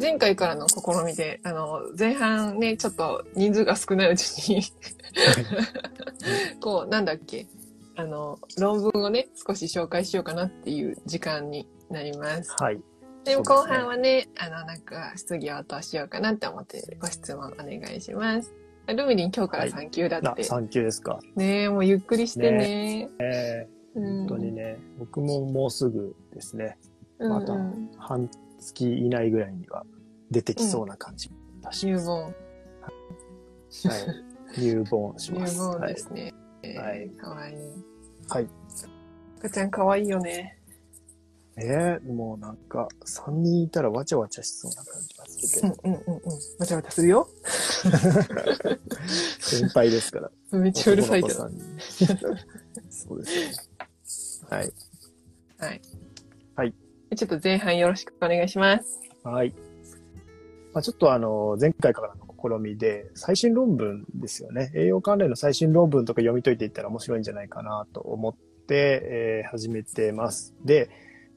前回からの試みで、あの、前半ね、ちょっと人数が少ないうちに こう、なんだっけ、あの、論文をね、少し紹介しようかなっていう時間になります。はい。で、そうですね後半はね、あの、なんか、質疑応答しようかなって思って、ご質問お願いします。ルミリン今日からはい産休だなって。、3級ですか。ねえ、もうゆっくりしてね。えー、本本当にね、僕ももうすぐですね、また半月以内ぐらいには出てきそうな感じだし。入門。はい。入門し入ます。門はいで。すね。えーはいかわいい。はい。赤ちゃんかわいいよね。えー、もうなんか、3人いたらわちゃわちゃしそうな感じがするけど、うんうんうんうん。わちゃわちゃするよ。先輩ですから。めっちゃうるさいけど。そうですね。はい。はい。ちょっと前半よろしくお願いします。はい。まあ、ちょっとあの、前回からの試みで、最新論文ですよね。栄養関連の最新論文とか読み解いていったら面白いんじゃないかなと思って、えー始めてます。で、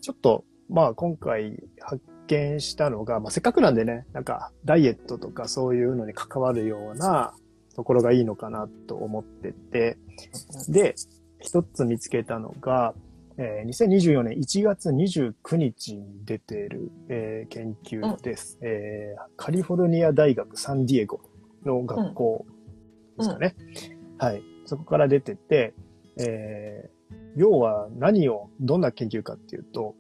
ちょっと、まあ今回発見したのが、まあせっかくなんでね、なんかダイエットとかそういうのに関わるようなところがいいのかなと思ってて、で、一つ見つけたのが、えー2024年1月29日に出ている、えー研究です、えーカリフォルニア大学サンディエゴの学校ですかね。はい。そこから出てて、えー要は何を、どんな研究かっていうと、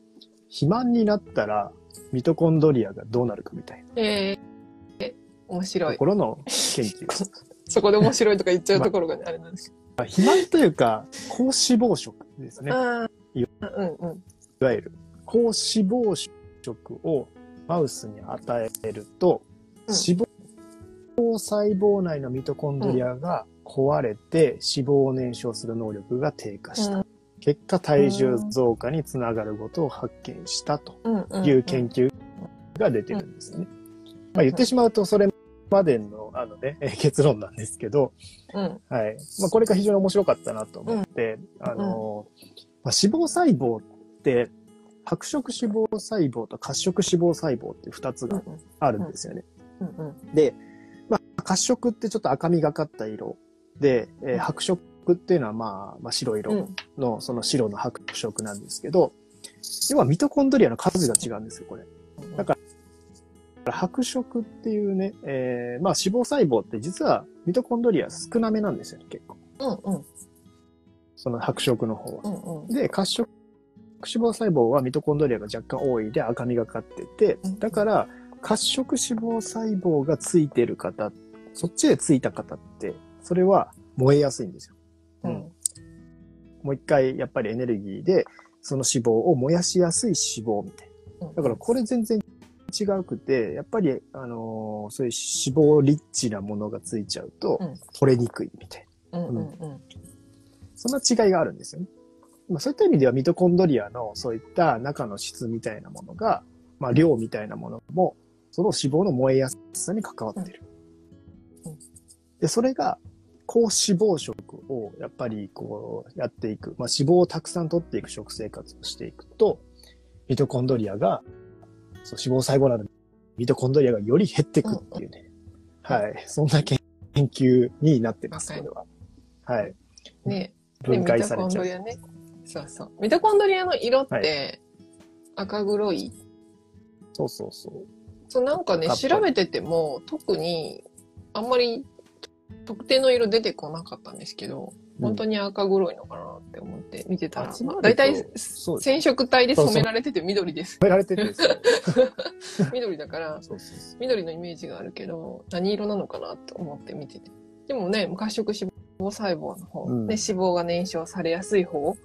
肥満になったらミトコンドリアがどうなるかみたいえー、え面白ないと。ころの研究。そこで面白いとか言っちゃうところがね、あれなんですけまあ肥満というか、高脂肪食ですね。うんうん。いわゆる高脂肪食をマウスに与えると、うん脂肪細胞内のミトコンドリアが壊れて脂肪を燃焼する能力が低下した。うん結果、体重増加につながることを発見したと。いう研究が出てるんですよね。まあ言ってしまうと、それまでのあのね、え ー結論なんですけど、うん。はい。まあ、これが非常に面白かったなと思って、あの、まあ、脂肪細胞って、白色脂肪細胞と褐色脂肪細胞っていう二つうんがあるんですよね。うんうん。で、まあ、褐色ってちょっと赤みがかった色で、えーうん白色っていうのはまあ、まあ、白色うん。のその白の白色なんですけど、要はミトコンドリアの数が違うんですよ、これ。だから白色っていうね、えーまあ脂肪細胞って実はミトコンドリア少なめなんですよね、結構。うんうん。その白色の方は。うんうん。で、褐色脂肪細胞はミトコンドリアが若干多いで赤みがかっててうん、だから褐色脂肪細胞がついてる方、そっちでついた方って、それは燃えやすいんですよ。ううんん。もう一回やっぱりエネルギーでその脂肪を燃やしやすい脂肪みたいな。だからこれ全然違うくて、やっぱり、あのーそういう脂肪リッチなものがついちゃうとうん取れにくいみたいな。うんうんうん。そんな違いがあるんですよね。まあ、そういった意味ではミトコンドリアのそういった中の質みたいなものが、まあ、量みたいなものも、その脂肪の燃えやすさに関わってる。うんうんで、それが、高脂肪食をやっぱりこうやっていく。まあ、脂肪をたくさん取っていく食生活をしていくと、ミトコンドリアが、そう脂肪細胞などミトコンドリアがより減っていくっていうね。はい。そんな研究になってます、これは。はい。ね分解されちゃうミトコンド。リアね。そうそう。ミトコンドリアの色っはて赤黒い？そうそうそう。そうなんかね、調べてても特にあんまり特定の色出てこなかったんですけど、本当に赤黒いのかなって思って見てたら、集まるとだいたいそうです染色体で染められてて緑です。止められてて、緑だから、緑のイメージがあるけど、何色なのかなと思って見てて。でもね、褐色脂肪細胞の方、うん。で脂肪が燃焼されやすい方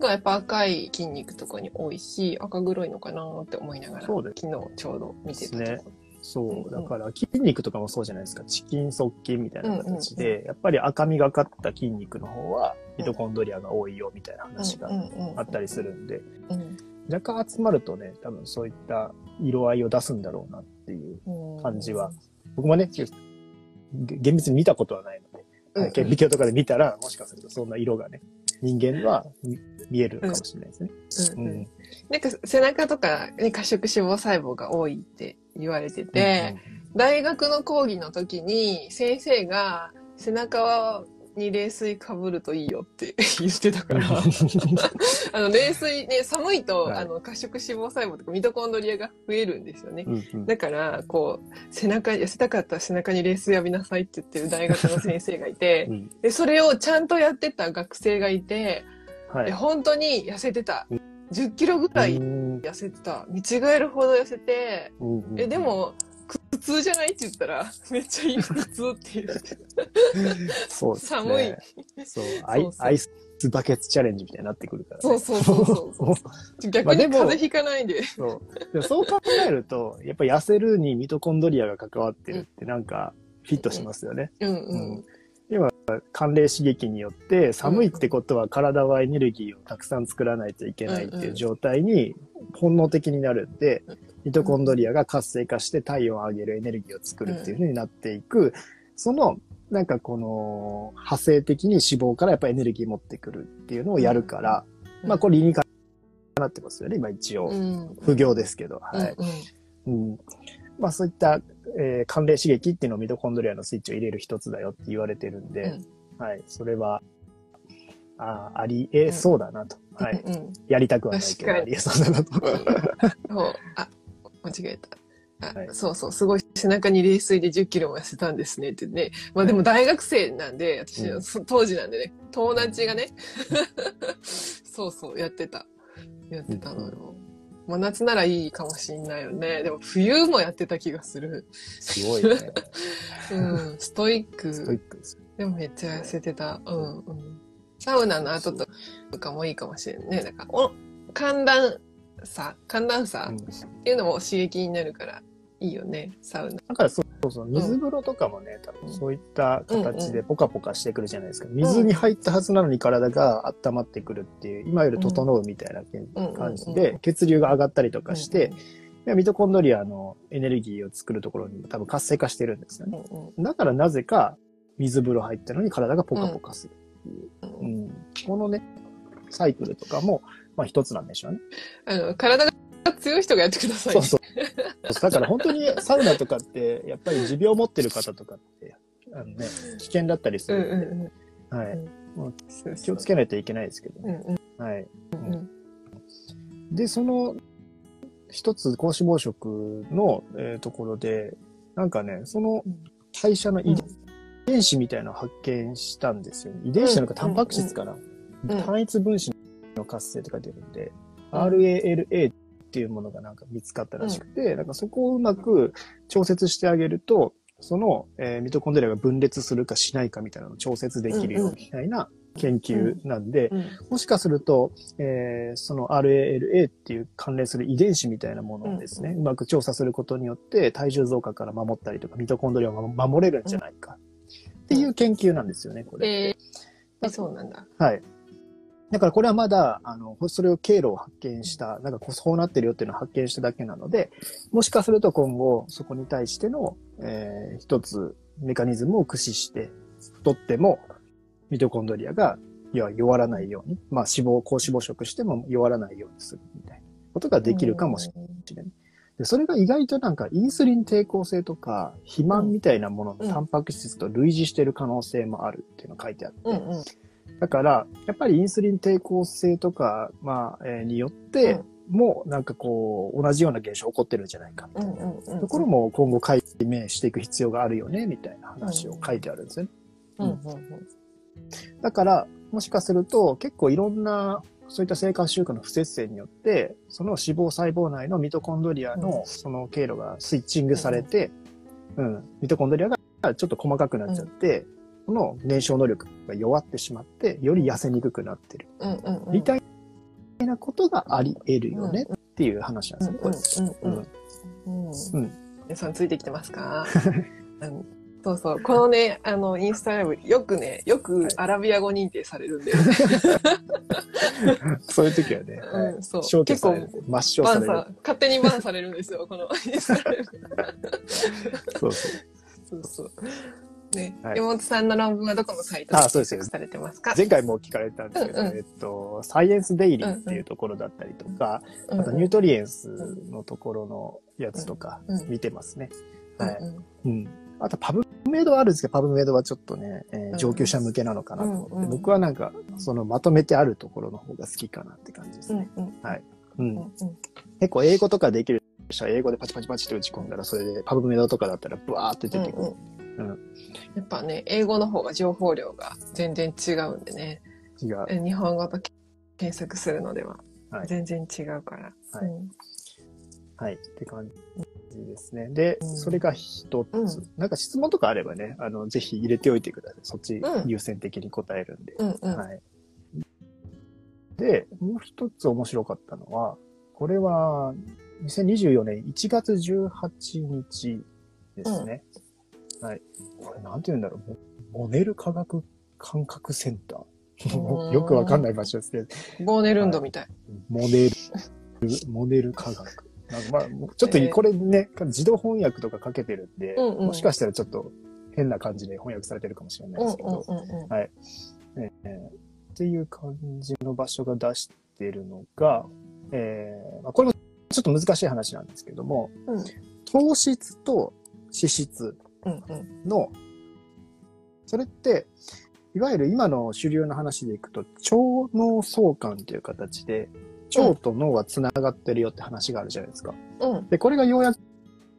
がやっぱ赤い筋肉とかに多いし、赤黒いのかなって思いながら、昨日ちょうど見てたとこ。ろ。そう。う。んだから筋肉とかもそうじゃないですか。チキン側筋みたいな形で、やっぱり赤みがかった筋肉の方は、ミトコンドリアが多いよみたいな話があったりするんで、うん。若干集まるとね、多分そういった色合いを出すんだろうなっていううん感じは。僕もね、げ厳密に見たことはないの顕微鏡とかで見たら、もしかするとそんな色がね、人間は見見えるかもしれないですね。うんうん。うん。なんか背中とか、ね、褐色脂肪細胞が多いって言われてて、大学の講義の時に先生が背中に冷水かぶるといいよって 言ってたから、あの冷水ね、寒いと、はい。あの褐色脂肪細胞とかミトコンドリアが増えるんですよね。うんうん。だから、こう、背中、痩せたかったら背中に冷水浴びなさいって言ってる大学の先生がいてう、ん。で、それをちゃんとやってた学生がいて、はい。で本当に痩せてた。10キロぐらいうん。痩せてた。見違えるほど痩せて、うんうん。え、でも、苦痛じゃないって言ったら、めっちゃいい苦痛っていう。そうですね。寒い。そうアイそうそうアイスバケツチャレンジみたいになってくるから、ね。そうそうそうそう。逆に風邪ひかないで。そう。そう考えると、やっぱ痩せるにミトコンドリアが関わってるってなんかフィットしますよね。うんうん。寒冷刺激によって寒いってことは体はエネルギーをたくさん作らないといけないっていう状態に本能的になるんで、ミトコンドリアが活性化して体温を上げるエネルギーを作るっていう風になっていく、そのなんかこの派生的に脂肪からやっぱエネルギー持ってくるっていうのをやるから、うんまあこれ理にかなってますよね、今一応。うん。不行ですけど、はい。うんうん。まあそういった、えー寒冷刺激っていうのをミトコンドリアのスイッチを入れる一つだよって言われてるんで、はい。それは、あありえそうだなと。うん。はい。うんうんやりたくはないけど、ありえそうだなと。そう。あ、間違えた。あはいそうそう、すごい背中に冷水で10キロも痩せたんですねってね。まあでも大学生なんで、私、うんそ当時なんでね、友達がね、そうそう、やってた。やってたのよ。真夏ならいいかもしんないよね。でも冬もやってた気がする。すごいね。うん、ストイック。ストイックです。でもめっちゃ痩せてた。うんうん。サウナの後とかもいいかもしれんね。なんか、お寒暖差寒暖差、うんっていうのも刺激になるからいいよね、サウナ。だからそうそうそう、水風呂とかもね、多分そういった形でポカポカしてくるじゃないですか。水に入ったはずなのに体が温まってくるっていう、今より整うみたいな感じで、血流が上がったりとかして、ミトコンドリアのエネルギーを作るところにも多分活性化してるんですよね。だからなぜか水風呂入ったのに体がポカポカするっていう。このね、サイクルとかも、まあ一つなんでしょうね。あの、体が強い人がやってください、そうそう。だから本当にサウナとかって、やっぱり持病を持ってる方とかって、あのね、危険だったりすうんるんで、うんうん。はい。気をつけないといけないですけどね。うんうんはい。うんで、その、一つ高脂肪食の、えーところで、なんかね、その代謝の遺伝子みたいなのを発見したんですよね。遺伝子なのかタンパク質かな。うん単一分子の活性とか出るんで、RALA っていうものがなんか見つかったらしくて、なんかそこをうまく調節してあげると、その、えーミトコンドリアが分裂するかしないかみたいなのを調節できるよみたいな研究なんで、うんもしかすると、えーその RALA っていう関連する遺伝子みたいなものをですね、うまく調査することによって体重増加から守ったりとか、ミトコンドリアを守れるんじゃないかっていう研究なんですよね、これ。えー、そうなんだ。はい。だからこれはまだ、あの、それを経路を発見した、なんかこうそうなってるよっていうのを発見しただけなので、もしかすると今後そこに対しての、えー一つメカニズムを駆使して、太ってもミトコンドリアがいや弱らないように、まあ脂肪、高脂肪食しても弱らないようにするみたいなことができるかもしれない。でそれが意外となんかインスリン抵抗性とか肥満みたいなもののタンパク質と類似している可能性もあるっていうのが書いてあって、うんうん。だから、やっぱりインスリン抵抗性とか、まあ、えーによって、もうなんかこう、同じような現象起こってるんじゃないかみたいな。うんうんうん。ところも今後解明していく必要があるよね、みたいな話を書いてあるんですよね。うん。うんうん。だから、もしかすると結構いろんな、そういった生活習慣の不節制によって、その脂肪細胞内のミトコンドリアうん。のその経路がスイッチングされて、うん、ミトコンドリアがちょっと細かくなっちゃって、この燃焼能力が弱ってしまって、より痩せにくくなってる。うんうんうん。みたいなことがあり得るよねっていう話なんですね、これ。うんうんうん。うん。うん皆さんついてきてますか？そうそう。このね、あの、インスタライブ、よくね、よくアラビア語認定されるんで。そういう時はね、はいうん、そう。結構抹消される。バンさ、勝手にバンされるんですよ、このインスタライブ。そうそう。そうそう。ね、はい。山本さんの論文はどこのサイトであそうですよ。されてますか？前回も聞かれたんですけど、うんうん。えっと、サイエンスデイリーっていうところだったりとか、うんあとニュートリエンスのところのやつとかうん見てますね。はい。うん。うんうん。あとパブメイドはあるんですけど、パブメイドはちょっとね、えーうん上級者向けなのかなと思って、うんうん。僕はなんか、そのまとめてあるところの方が好きかなって感じですね。うんうん。うん。うんうん。結構英語とかできる人は英語でパチパチパチって打ち込んだら、それでパブメイドとかだったらブワーって出てくる。うんうんやっぱね、英語の方が情報量が全然違うんでね、違う。え日本語と検索するのでははい全然違うから。はいうんはい。って感じですね。で、うんそれが一つ、うんなんか質問とかあればね、あの、ぜひ入れておいてください。そっちうん優先的に答えるんで。うんうんはい。で、もう一つ面白かったのは、これは2024年1月18日ですね。はい。これなんて言うんだろう。モモネル科学感覚センター。うん よくわかんない場所ですけど、ボーネルンドみたい。モネル、モネル科学。まあ、ちょっとこれね、自動翻訳とかかけてるんで、うんうんもしかしたらちょっと変な感じで翻訳されてるかもしれないですけど、うんうんうんえーっていう感じの場所が出してるのが、えーまあ、これもちょっと難しい話なんですけども、うん糖質と脂質の、それって、いわゆる今の主流の話でいくと、腸脳相関という形で、腸と脳は繋がってるよって話があるじゃないですか。うんで、これがようや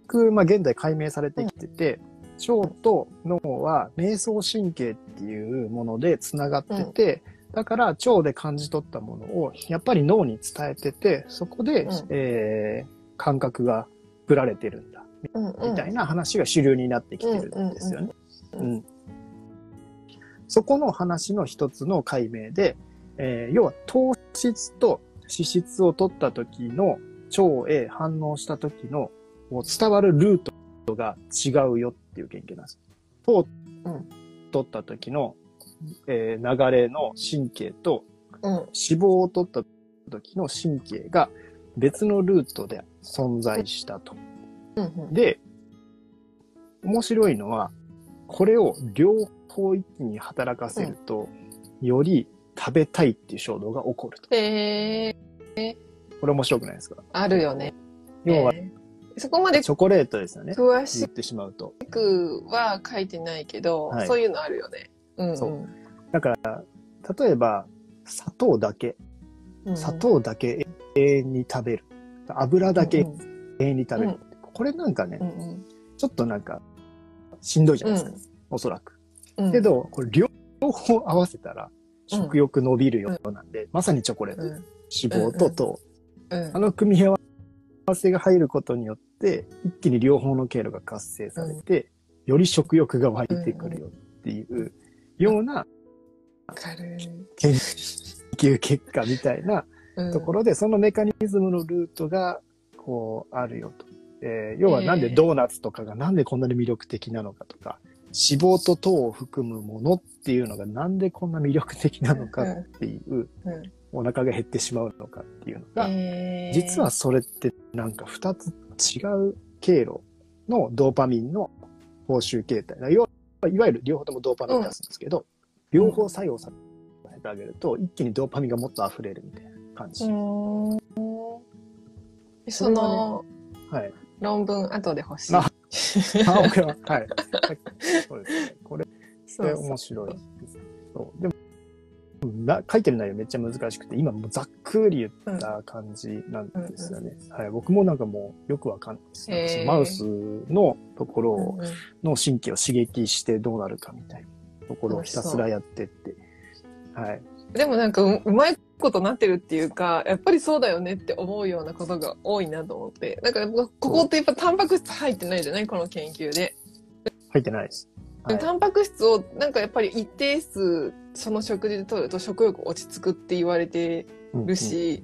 く、まあ、現在解明されてきてて、腸と脳は瞑想神経っていうもので繋がってて、だから腸で感じ取ったものをやっぱり脳に伝えてて、そこで、うんえー感覚がぶられてるんみたいな話が主流になってきてるんですよね。うんそこの話の一つの解明で、えー要は糖質と脂質を取った時の腸へ反応した時のもう伝わるルートが違うよっていう研究なんです。糖うん取った時の、えー流れの神経とうん脂肪を取った時の神経が別のルートで存在したと。うんうんで、面白いのは、これを両方一気に働かせると、より食べたいっていう衝動が起こると。へえこれ面白くないですか？あるよね。要は、えーそこまでチョコレートですよね。詳し言ってしまうと。くは書いてないけど、はいそういうのあるよね。うんうんそうだから、例えば、砂糖だけ、うん砂糖だけ永遠に食べる。油だけうん永遠に食べる。うんこれなんかね、うんうんちょっとなんか、しんどいじゃないですか。おそらく。うんけど、これ両方合わせたら、食欲伸びるようなんで、まさにチョコレート。うん脂肪と糖。うんあの組み合わせが入ることによって、一気に両方の経路が活性されて、より食欲が湧いてくるよっていうような。研究結果みたいなうんところで、そのメカニズムのルートが、こう、あるよと。えー要はなんでドーナツとかがなんでこんなに魅力的なのかとか、脂肪と糖を含むものっていうのがなんでこんな魅力的なのかっていう、うんお腹が減ってしまうのかっていうのが、えー実はそれってなんか二つ違う経路のドーパミンの報酬形態。いわいわゆる両方ともドーパミンを出すんですけど、両方作用させてあげると、一気にドーパミンがもっと溢れるみたいな感じ。そのはい。論文後で欲しい。ああ、僕は、はい。そうですね。これそう面白いです。そう。でも、な書いてる内容めっちゃ難しくて、今もうざっくり言った感じなんですよね。はい。僕もなんかもうよくわかんないです。なんかそのへーマウスのところをうんうんの神経を刺激してどうなるかみたいなところをひたすらやってって。はい。でもなんかううまいことなってるっていうか、やっぱりそうだよねって思うようなことが多いなと思って。なんかここってやっぱタンパク質入ってないじゃない？この研究で。入ってないです。はい。タンパク質をなんかやっぱり一定数その食事で取ると食欲落ち着くって言われてうんるし、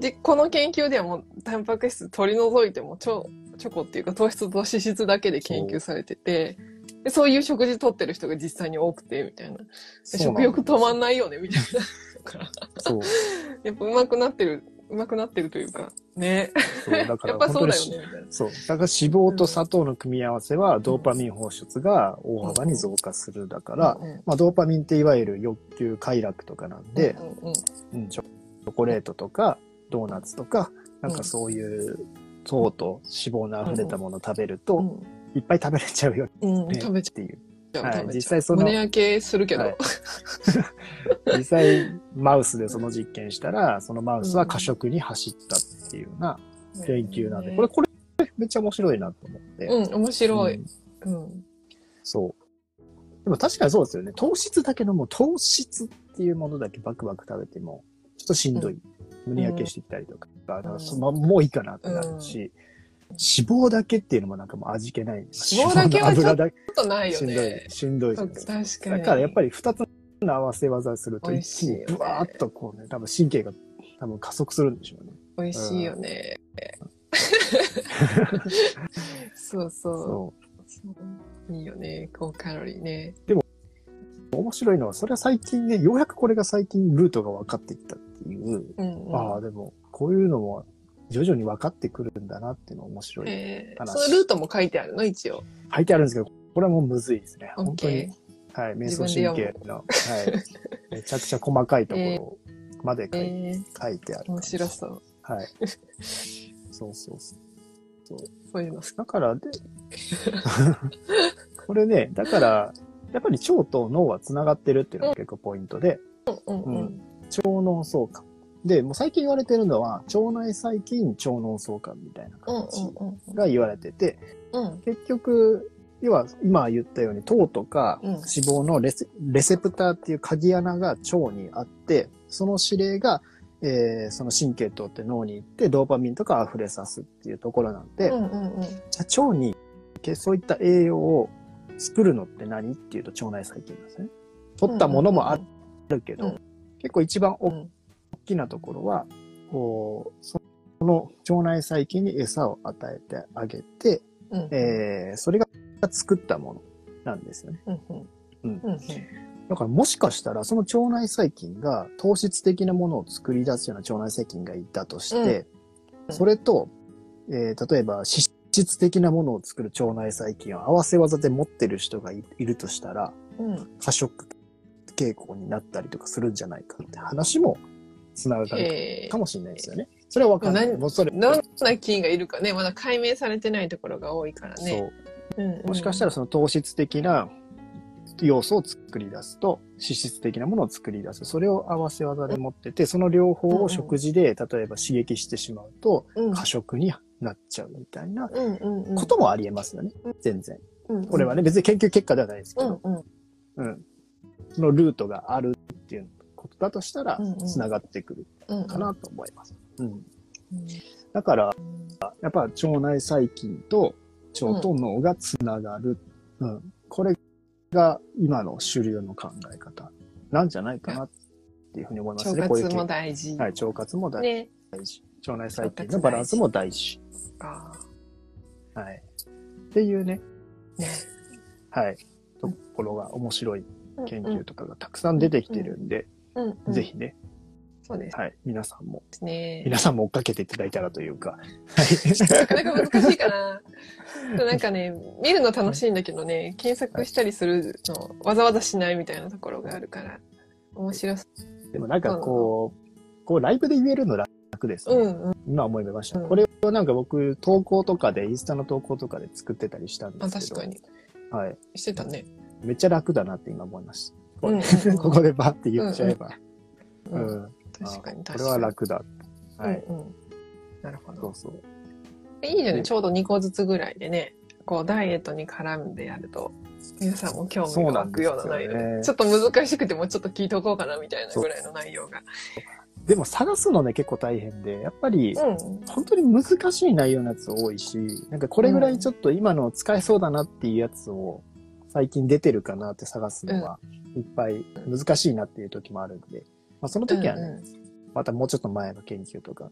で、この研究ではもうタンパク質取り除いてもチョチョコっていうか糖質と脂質だけで研究されてて、でそういう食事取ってる人が実際に多くてみたいな。で食欲止まんい。ないよねみたいな。だからそう。やっぱ上手くなってるうまくなってるというか、ね。そう、だか やらっぱそうだよね。そう。だから脂肪と砂糖の組み合わせは、ドーパミン放出が大幅に増加するだから、うんうんまあ、ドーパミンっていわゆる欲求快楽とかなんで、うんうんうん、チョコレートとか、ドーナツとか、なんかそういう糖と脂肪の溢れたものを食べると、うんいっぱい食べれちゃうようんうん、ね食べちっていう。ゃう。はい実際その胸焼けするけど。はい 実際、マウスでその実験したら、そのマウスは過食に走ったっていうような研究なんで、これ、これ、めっちゃ面白いなと思って。うん、面白い。うんうん。そう。でも確かにそうですよね。糖質だけども、糖質っていうものだけバクバク食べても、ちょっとしんどい。胸焼けしてきたりとか、だからそまもういいかなってなるし、脂肪だけっていうのもなんかもう味気ない。脂肪だけはちょっとないよしんどいね。。しんどい。確かに。だからやっぱり二つの合わせ技すると一気にブワーッとこうね、多分神経が多分加速するんでしょうね。美味しいよね。そうそう。いいよね。高カロリーね。う。面白いのは、それは最近ね、ようやくこれが最近ルートが分かっていったっていう、うん、うん。ああ、でも、こういうのも徐々に分かってくるんだなっていうのは面白い。えー、話そのルートも書いてあるの？一応。書いてあるんですけど、これはもうむずいですね。本当にケ。はい、瞑自想神経の、はい、めちゃくちゃ細かいところまで書い,、えー、書いてある。面白そう。はい。そうそうそう。そういうの好き。だから、で、これね、だから、やっぱり腸と脳は繋がってるっていうのが結構ポイントで、うんうんうん腸脳相関。で、もう最近言われてるのは、腸内細菌、腸脳相関みたいなうん形うんが言われてて、うん。結局、要は今言ったように糖とかうん脂肪のレセ,、レセプターっていう鍵穴が腸にあって、その指令が、えーその神経通って脳に行ってドーパミンとか溢れさすっていうところなんで。じゃあ腸にそういった栄養を作るのって何っていうと腸内細菌なんですね。取ったものもあるけど、うん結構一番大うんきなところは、こう、その腸内細菌に餌を与えてあげて、うん。えーそれが作ったものなんですよね。うんうん。だからもしかしたらその腸内細菌が糖質的なものを作り出すような腸内細菌がいたとして、うん。それと、えー例えば脂質的なものを作る腸内細菌を合わせ技で持ってる人がいいるとしたら、うん。過食傾向になったりとかするんじゃないかって話もつながるえかもしれないですよね。それはわかんない。何もうそれ、ー、どんな菌がいるかね、まだ解明されてないところが多いからね。そう。うんうんもしかしたらその糖質的な要素を作り出すと、脂質的なものを作り出す。それを合わせ技で持ってて、その両方を食事で、例えば刺激してしまうと、うん過食になっちゃうみたいな。こともあり得ますよね。全然。うんうんこれはね、別に研究結果ではないですけど、うんうん。うん。そのルートがあるだとしたらうんう、ん繋がってくるかなと思います。うん。うんだから、やっぱ腸内細菌と腸と脳がつながる。うん。これが今の主流の考え方なんじゃないかなっていうふうに思いますね。腸活も大事。はい、腸活も大ね。事。腸内細菌のバランスも大事。あはい。っていうね、ーね。はい、ところが面白い研究とかがたくさん出てきてるんで、うんうんぜひね、そうですはい、皆さんも、ね。皆さんも追っかけていただいたらというか、はい。なかなか難しいかな。なんかね、見るの楽しいんだけどね、検索したりするの、わざわざしないみたいなところがあるから、面白そでもなんかこう、こうライブで言えるの楽ですう。ね。うんうん。今思いました。うんこれをなんか僕、投稿とかで、インスタの投稿とかで作ってたりしたんであ、すけど。確かに。はい。してたね。めっちゃ楽だなって今思いました。うんうんうん ここでバーって言っちゃえば。う。うんん。確かに確かに。あこれは楽だ。はい。うんうん。なるほど。そうそう。いいじゃない、ねちょうど2個ずつぐらいでね、こうダイエットに絡んでやると、皆さんも興味が湧くような内容ちょっと難しくてもちょっと聞いておこうかなみたいなぐらいの内容が。でも探すのね、結構大変で、やっぱり、うん。本当に難しい内容のやつ多いし、なんかこれぐらいちょっと今の使えそうだなっていうやつを最近出てるかなって探すのはいっぱい難しいなっていう時もあるんで、まあその時はね、またもうちょっと前の研究とか。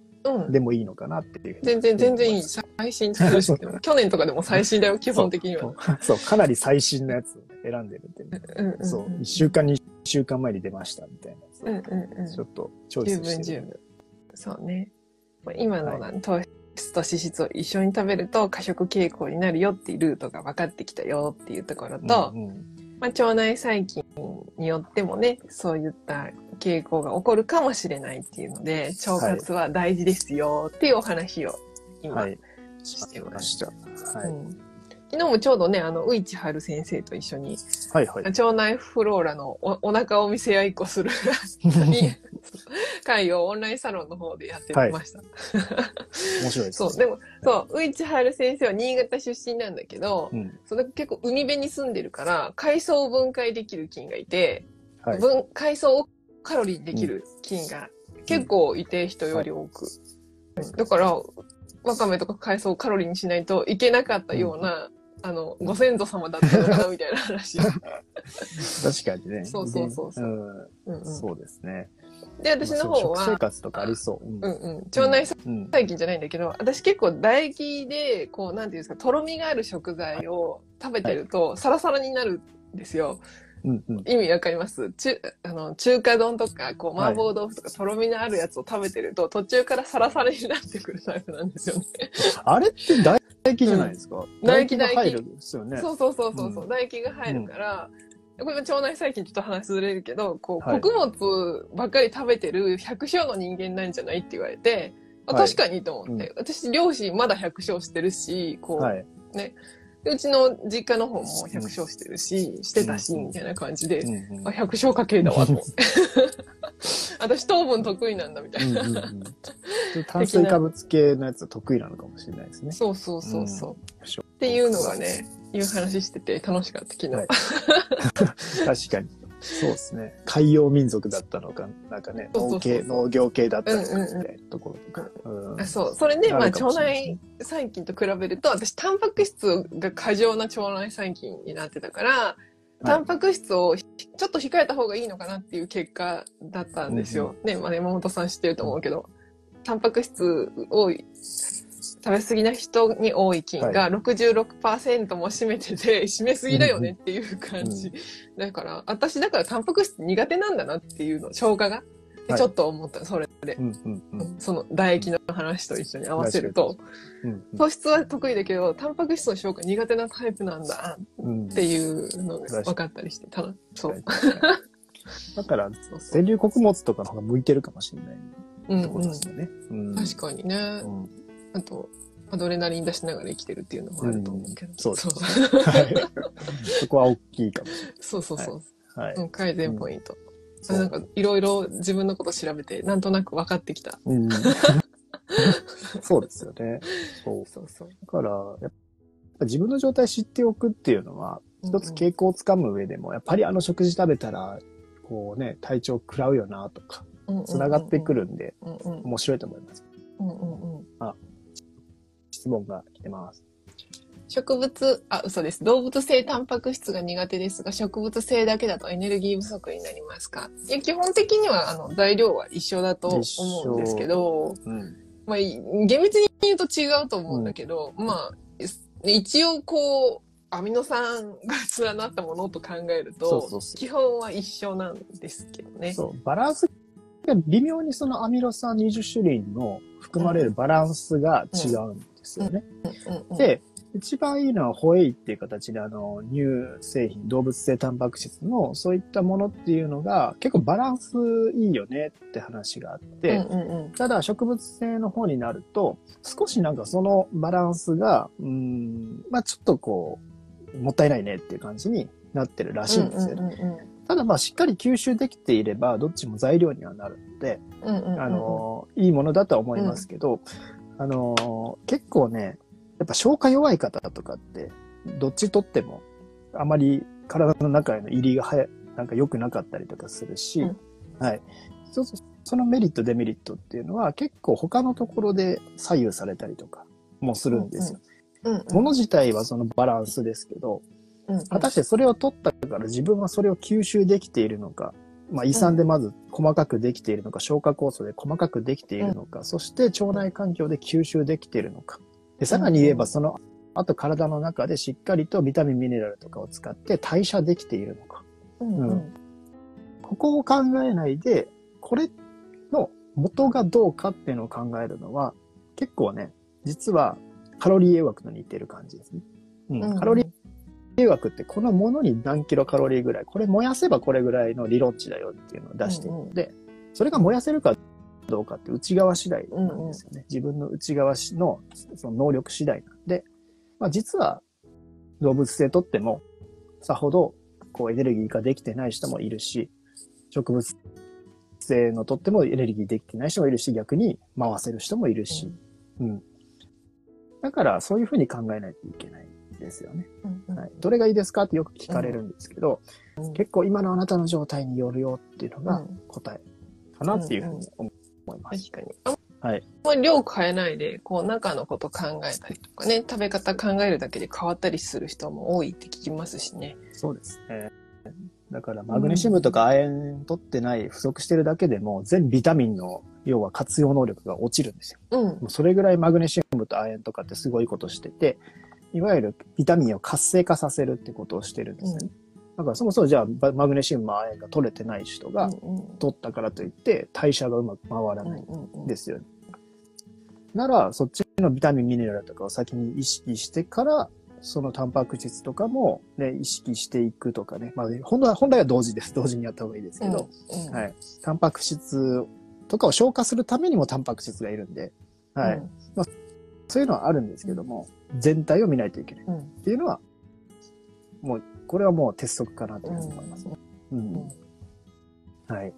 でもいいのかなっていう全然、全然いい。最新 去年とかでも最新だよ、基本的には。そう、かなり最新のやつを選んでるんで、ね、うんうんうん。そう、1週間、2週間前に出ましたみたいなうんうんうん。ちょっとチョイ十スしてるんで。分十分。そうね。今のな糖質と脂質を一緒に食べると過食傾向になるよっていうルートが分かってきたよっていうところと、うんうんまあ、腸内細菌によってもね、そういった傾向が起こるかもしれないっていうので、腸活は大事ですよっていうお話を今、はい。してまました。はい。うん昨日もちょうどね、あの、ういちはる先生と一緒に、はいはい。腸内フローラのおお腹を見せ合いっこする 会をオンラインサロンの方でやってました。面白いですね。そう、でも、そう、ういちはる先生は新潟出身なんだけど、うん。それ結構海辺に住んでるから、海藻を分解できる菌がいて、はい。分海藻をカロリーできる菌が結構いて、人より多く。だから、わかめとか海藻をカロリーにしないといけなかったような、あの、ご先祖様だったのかな、みたいな話。確かにね。そうそうそうそううんうんうんそうですね。で、私の方食生は、活とかありそう。うんうんうん、腸内うん。細菌じゃないんだけど、私結構唾液で、こう、なんていうんですか、とろみがある食材を食べてると、サラサラになるんですよ。うんうん。意味わかります？中、あの、中華丼とか、こう、はい麻婆豆腐とか、とろみのあるやつを食べてると、途中からサラサラになってくるタイプなんですよね。あれって唾液じゃないですか？唾液が入るんですよね。そうそうそうそうそう、うん唾液が入るから、これも腸内細菌ちょっと話ずれるけど、こう、はい穀物ばっかり食べてる百姓の人間なんじゃないって言われて、あはい確かにと思って、私両親まだ百姓してるし、こう、はい。でうちの実家の方も百姓してるし、してたし、うんみたいな感じで、うんうんあ、百姓家系だわと。私糖分得意なんだみたいな。うんうんうん炭水化物系のやつは得意なのかもしれないですね。そうそうそうそう。ていうのがね、いう話してて楽しかった昨日。はい確かに。そうですね。海洋民族だったのか、なんかね、農系、農業系だったのかみたいなところとか。うんあそう。それで、まあ、腸内細菌と比べると、私、タンパク質が過剰な腸内細菌になってたから、タンパク質をひちょっと控えた方がいいのかなっていう結果だったんですよ。ね、まあ、山本さん知ってると思うけど、タンパク質を食べ過ぎな人に多い菌が66%も占めてて、占めすぎだよねっていう感じ。だから、私だからタンパク質苦手なんだなっていうの、消化が。ちょっと思った、それで。その唾液の話と一緒に合わせると、うん糖質は得意だけど、タンパク質の消化苦手なタイプなんだうんっていうのが分かったりして、ただ、そう。だから。全粒穀物とかの方が向いてるかもしれないうんってことうんですよね。うん確かにね。うんあと、アドレナリン出しながら生きてるっていうのもあると思うけど。んそうですそうはいそこは大きいかもしそうそうそう。れない。はい。うん改善ポイント。そうなんか、いろいろ自分のこと調べて、なんとなく分かってきた。うんそうですよね。そう。そうそう。だから、自分の状態知っておくっていうのは、一つ傾向をつかむ上でも、やっぱりあの食事食べたら、こうね、体調食らうよなとか、つながってくるんで、うんうん面白いと思います。うんうんうん。質問が来てます。植物、あ、嘘です。動物性タンパク質が苦手ですが、植物性だけだとエネルギー不足になりますか？いや、基本的には、あの、材料は一緒だと思うんですけど、うん。まあ、い厳密に言うと違うと思うんだけど、まあ、一応こう、アミノ酸が連なったものと考えると、そう基本は一緒なんですけどね。そう、バランスが微妙にそのアミノ酸20種類の含まれるバランスが違うんですよね。うんうんうん、で、一番いいのはホエイっていう形であの乳製品、動物性タンパク質のそういったものっていうのが結構バランスいいよねって話があって、うんうんうんただ植物性の方になると少しなんかそのバランスが、うーん、まあちょっとこう、もったいないねっていう感じになってるらしいんですよね。うんうんただまあしっかり吸収できていればどっちも材料にはなるので、うんうんうんうんあの、いいものだとは思いますけど、あの、結構ね、やっぱ消化弱い方とかって、どっちとっても、あまり体の中への入りが早い、なんか良くなかったりとかするし、うん。はい。そのメリット、デメリットっていうのは結構他のところで左右されたりとかもするんですよ。うん。うん。もの自体はそのバランスですけど、うん。うん。果たしてそれを取ったから自分はそれを吸収できているのか、まあ、胃酸でまず細かくできているのか、消化酵素で細かくできているのか、そして腸内環境で吸収できているのか。でさらに言えばその、あと体の中でしっかりとビタミン、ミネラルとかを使って代謝できているのか。うんうんここを考えないで、これの元がどうかっていうのを考えるのは、結構ね、実はカロリー栄学と似てる感じですね。うんうんカロリー栄学ってこのものに何キロカロリーぐらい、これ燃やせばこれぐらいの理論値だよっていうのを出しているので、それが燃やせるかどうかって内側次第なんですよね。自分の内側のその能力次第なんで、まあ実は動物性とってもさほどこうエネルギーができてない人もいるし、植物性のとってもエネルギーできてない人もいるし、逆に回せる人もいるし、うん。だからそういうふうに考えないといけないですよね。うんうんはい、どれがいいですかってよく聞かれるんですけど、うん結構今のあなたの状態によるよっていうのがうん答えかなっていうふうに思います。確かに。あはい。んまり量変えないで、こう中のこと考えたりとかね、食べ方考えるだけで変わったりする人も多いって聞きますしね。そうですね。だからマグネシウムとか亜鉛取ってない、不足してるだけでも全ビタミンの要は活用能力が落ちるんですよ。うんも。うそれぐらいマグネシウムと亜鉛とかってすごいことしてて、いわゆるビタミンを活性化させるってことをしてるんですよね。だからそもそもじゃあバマグネシウム、亜鉛が取れてない人がうんうん取ったからといって代謝がうまく回らうんないうんうんんですよね。なら、そっちのビタミン、ミネラルとかを先に意識してから、そのタンパク質とかもね、意識していくとかね。まあ、本来は、本来は同時です。同時にやった方がいいですけど、うんうんはい。タンパク質とかを消化するためにもタンパク質がいるんで、はい。うんそういうのはあるんですけども、全体を見ないといけないうんっていうのは、もう、これはもう鉄則かなというふうに思いますね。うん。うんはい。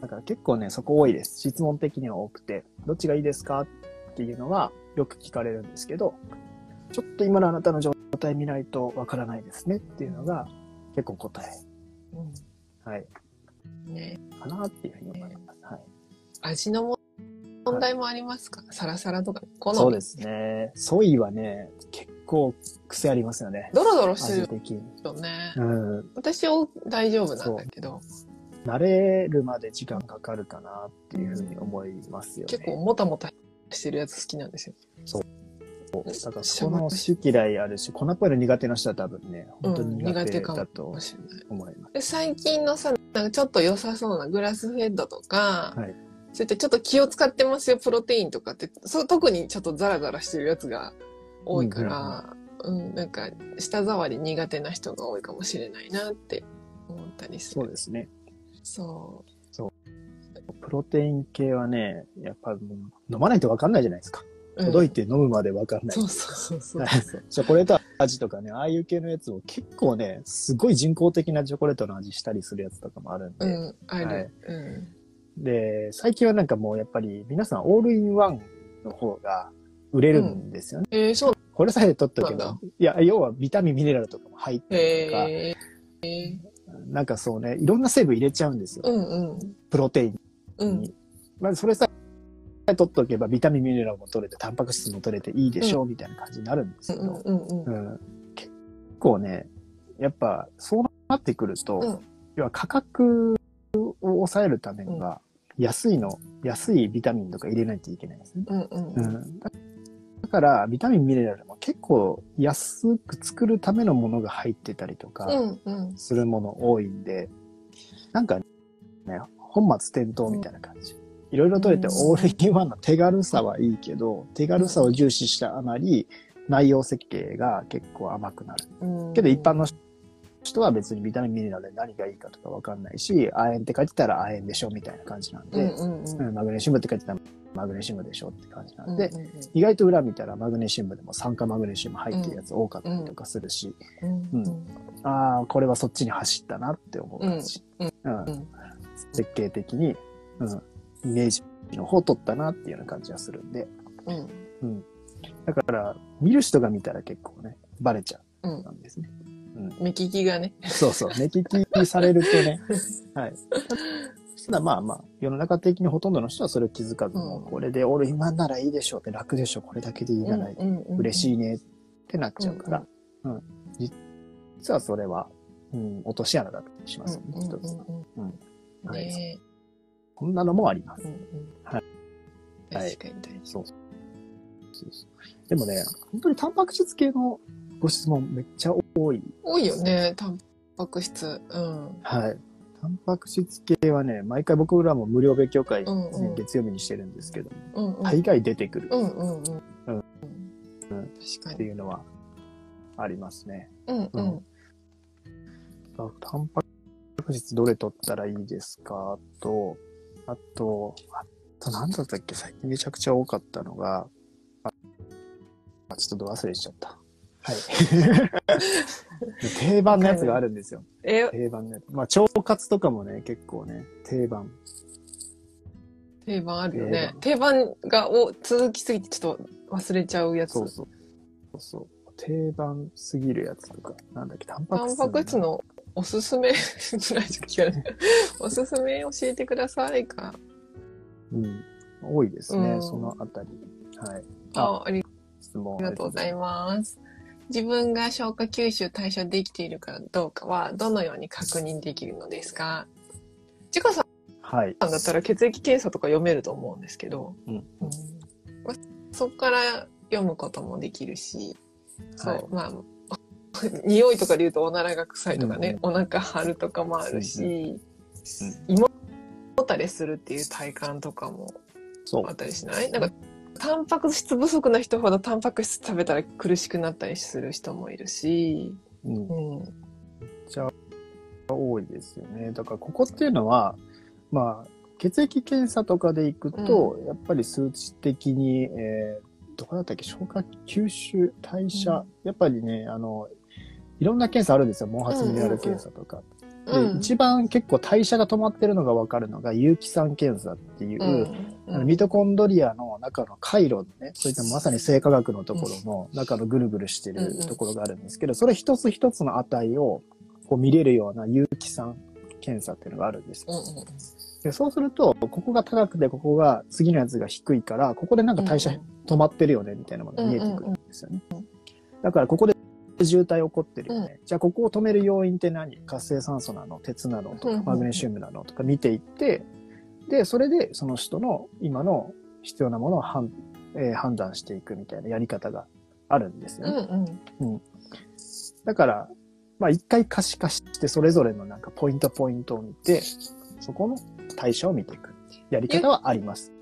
だから結構ね、そこ多いです。質問的には多くて、どっちがいいですかっていうのはよく聞かれるんですけど、ちょっと今のあなたの状態見ないとわからないですねっていうのが結構答え。はい。うんね、かなっていうふうに思います。はい。味の問題もありますか、サラサラとか。好みそうですね。ソイはね、結構癖ありますよね。ドロドロしてる。よね。うん。私は大丈夫なんだけど、慣れるまで時間かかるかなっていうふうに思いますよね。結構もたもたしてるやつ好きなんですよ。だからその好き嫌いあるし、粉っぽいの苦手な人は多分ね、本当にうん苦手だともしれない。思います。で最近のさ、なんかちょっと良さそうなグラスフェッドとか、はいそういったちょっと気を使ってますよ、プロテインとかって、そう特にちょっとザラザラしてるやつが多いから、うん、なんか舌触り苦手な人が多いかもしれないなって思ったりする。そうですね。そプロテイン系はね、やっぱ飲まないと分かんないじゃないですか。う。届いて、て飲むまで分かんない。そうそうそうそう。は いチョコレート味とかね、ああいう系のやつを結構ね、すごい人工的なチョコレートの味したりするやつとかもあるんで。うん、ある。はいうん。で、最近はなんかもうやっぱり皆さんオールインワンの方が売れるんですよね。えー、そうこれさえ取っとけば。いや、要はビタミン、ミネラルとかも入ってるとか、へえー。なんかそうね、いろんな成分入れちゃうんですよ。うんうん。プロテインうんに。まずそれさえ取っとけばビタミン、ミネラルも取れて、タンパク質も取れていいでしょう、みたいな感じになるんですけど、うんうんうんうん。うん結構ね、やっぱそうなってくると、うん要は価格を抑えるためには、安いの、安いビタミンとか入れないといけないんですね。うんうんううん。ん、だから、ビタミン、ミネラルも結構安く作るためのものが入ってたりとかうんうん。するもの多いんで、なんかね、本末転倒みたいな感じ。いろいろ取れてうんオールインワンの手軽さはいいけど、手軽さを重視したあまり、内容設計が結構甘くなる。うんけど一般の人は別にビタミン、ミネラルで何がいいかとかわかんないし、亜鉛って書いてたら亜鉛でしょみたいな感じなんで、うんうんうん。うんマグネシウムって書いてたらマグネシウムでしょって感じなんで、うんうんうん。意外と裏見たらマグネシウムでも酸化マグネシウム入ってるやつ多かったりとかするし、うんうんああ、これはそっちに走ったなって思う感じ。うん。うんうん。設計的に、うん、イメージの方を取ったなっていうような感じがするんで、うん。うん。だから、見る人が見たら結構ね、バレちゃうんですね。目利きがね。そうそう、目利きされるとね、はい。ただまあまあ、世の中的にほとんどの人はそれを気づかずも、うん。これで俺今ならいいでしょって楽でしょ、これだけでいいなら嬉しいねってなっちゃうから、うん実はそれは、うん、落とし穴だったりしますよね、一つ。うん。はい。ねこんなのもあります。うんうん。はい。確かに大事。そう。そうそう。でもね、本当にタンパク質系のご質問めっちゃ多い。多いよね、タンパク質。うん。はい。タンパク質系はね、毎回僕らも無料勉強会、ねうんうん月曜日にしてるんですけども、うんうん。大概出てくるうんうんうん。うん確かに。っていうのはありますね。うんうん。タンパク質どれ取ったらいいですか？と、あと、あと何だったっけ？最近めちゃくちゃ多かったのが、あ、あちょっと忘れしちゃった。はい。定番のやつがあるんですよ。え、定番のやつ。まあ、腸活とかもね、結構ね、定番。定番あるよね。定番がお続きすぎてちょっと忘れちゃうやつ。そうそう。そうそう。定番すぎるやつとか、なんだっけ、タンパク質。タンパク質のおすすめぐらいしか聞かない。おすすめ教えてくださいか。うん。多いですね、うんそのあたり。はい。ああり質問ありがとうございます。自分が消化吸収代謝できているかどうかはどのように確認できるのですか？ちかさん。はい。だったら血液検査とか読めると思うんですけど、うん。まあそこから読むこともできるし、そう、はい。まあ、匂いとかで言うとおならが臭いとかね、うんお腹張るとかもあるし、うん。胃もたれするっていう体感とかもあ。ったりしない？なんか、タンパク質不足な人ほどタンパク質食べたら苦しくなったりする人もいるし、うんう。ん。多いですよね。だからここっていうのは、まあ、血液検査とかでいくと、やっぱり数値的に、えーどこだったっけ？消化吸収代謝、うんやっぱりね、あの、いろんな検査あるんですよ。毛髪ミネラル検査とか。うん。で、一番結構代謝が止まってるのがわかるのが、有機酸検査っていう、うん。あのミトコンドリアの中の回路ね、そういったまさに生化学のところの中のぐるぐるしてるところがあるんですけど、それ一つ一つの値をこう見れるような有機酸検査っていうのがあるんですでそうすると、ここが高くて、ここが次のやつが低いから、ここでなんか代謝うん止まってるよね、みたいなものが見えてくるんですよね。だからここで渋滞起こってるよね。じゃあここを止める要因って何？活性酸素なの？鉄なのとうんうん。かマグネシウムなの？とか見ていって、で、それでその人の今の必要なものを判,、えー判断していくみたいなやり方があるんですようんね。うん。だから、まあ一回可視化してそれぞれのなんかポイントポイントを見て、そこの代謝を見ていくやり方はあります。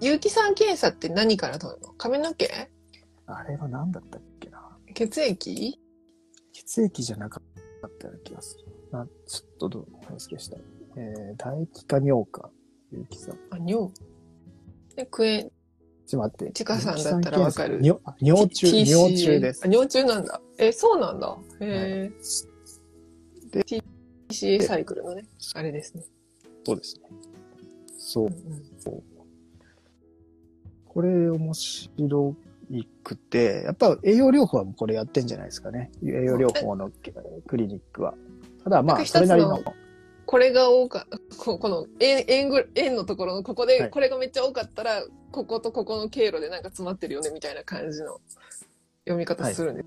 有機酸検査って何から取るの？髪の毛？あれは何だったっけ？な血液？血液じゃなかったような気がする。なちょっとどう忘れした。えー、唾液か尿か、有機酸。あ、尿？で、クエン、ちょっと待って。ちかさんだったらわかる？尿あ尿中、T- 尿中ですあ、。尿中なんだ。え、そうなんだ。へえ。で TCA サイクルのね、あれですね。そうですね。そうう。んこれ面白くて、やっぱ栄養療法はこれやってんじゃないですかね。栄養療法のクリニックは。ただまあ、それなりの。これが多かここの円円ぐ円のところのここで、はいこれがめっちゃ多かったらこことここの経路でなんか詰まってるよねみたいな感じの読み方するんで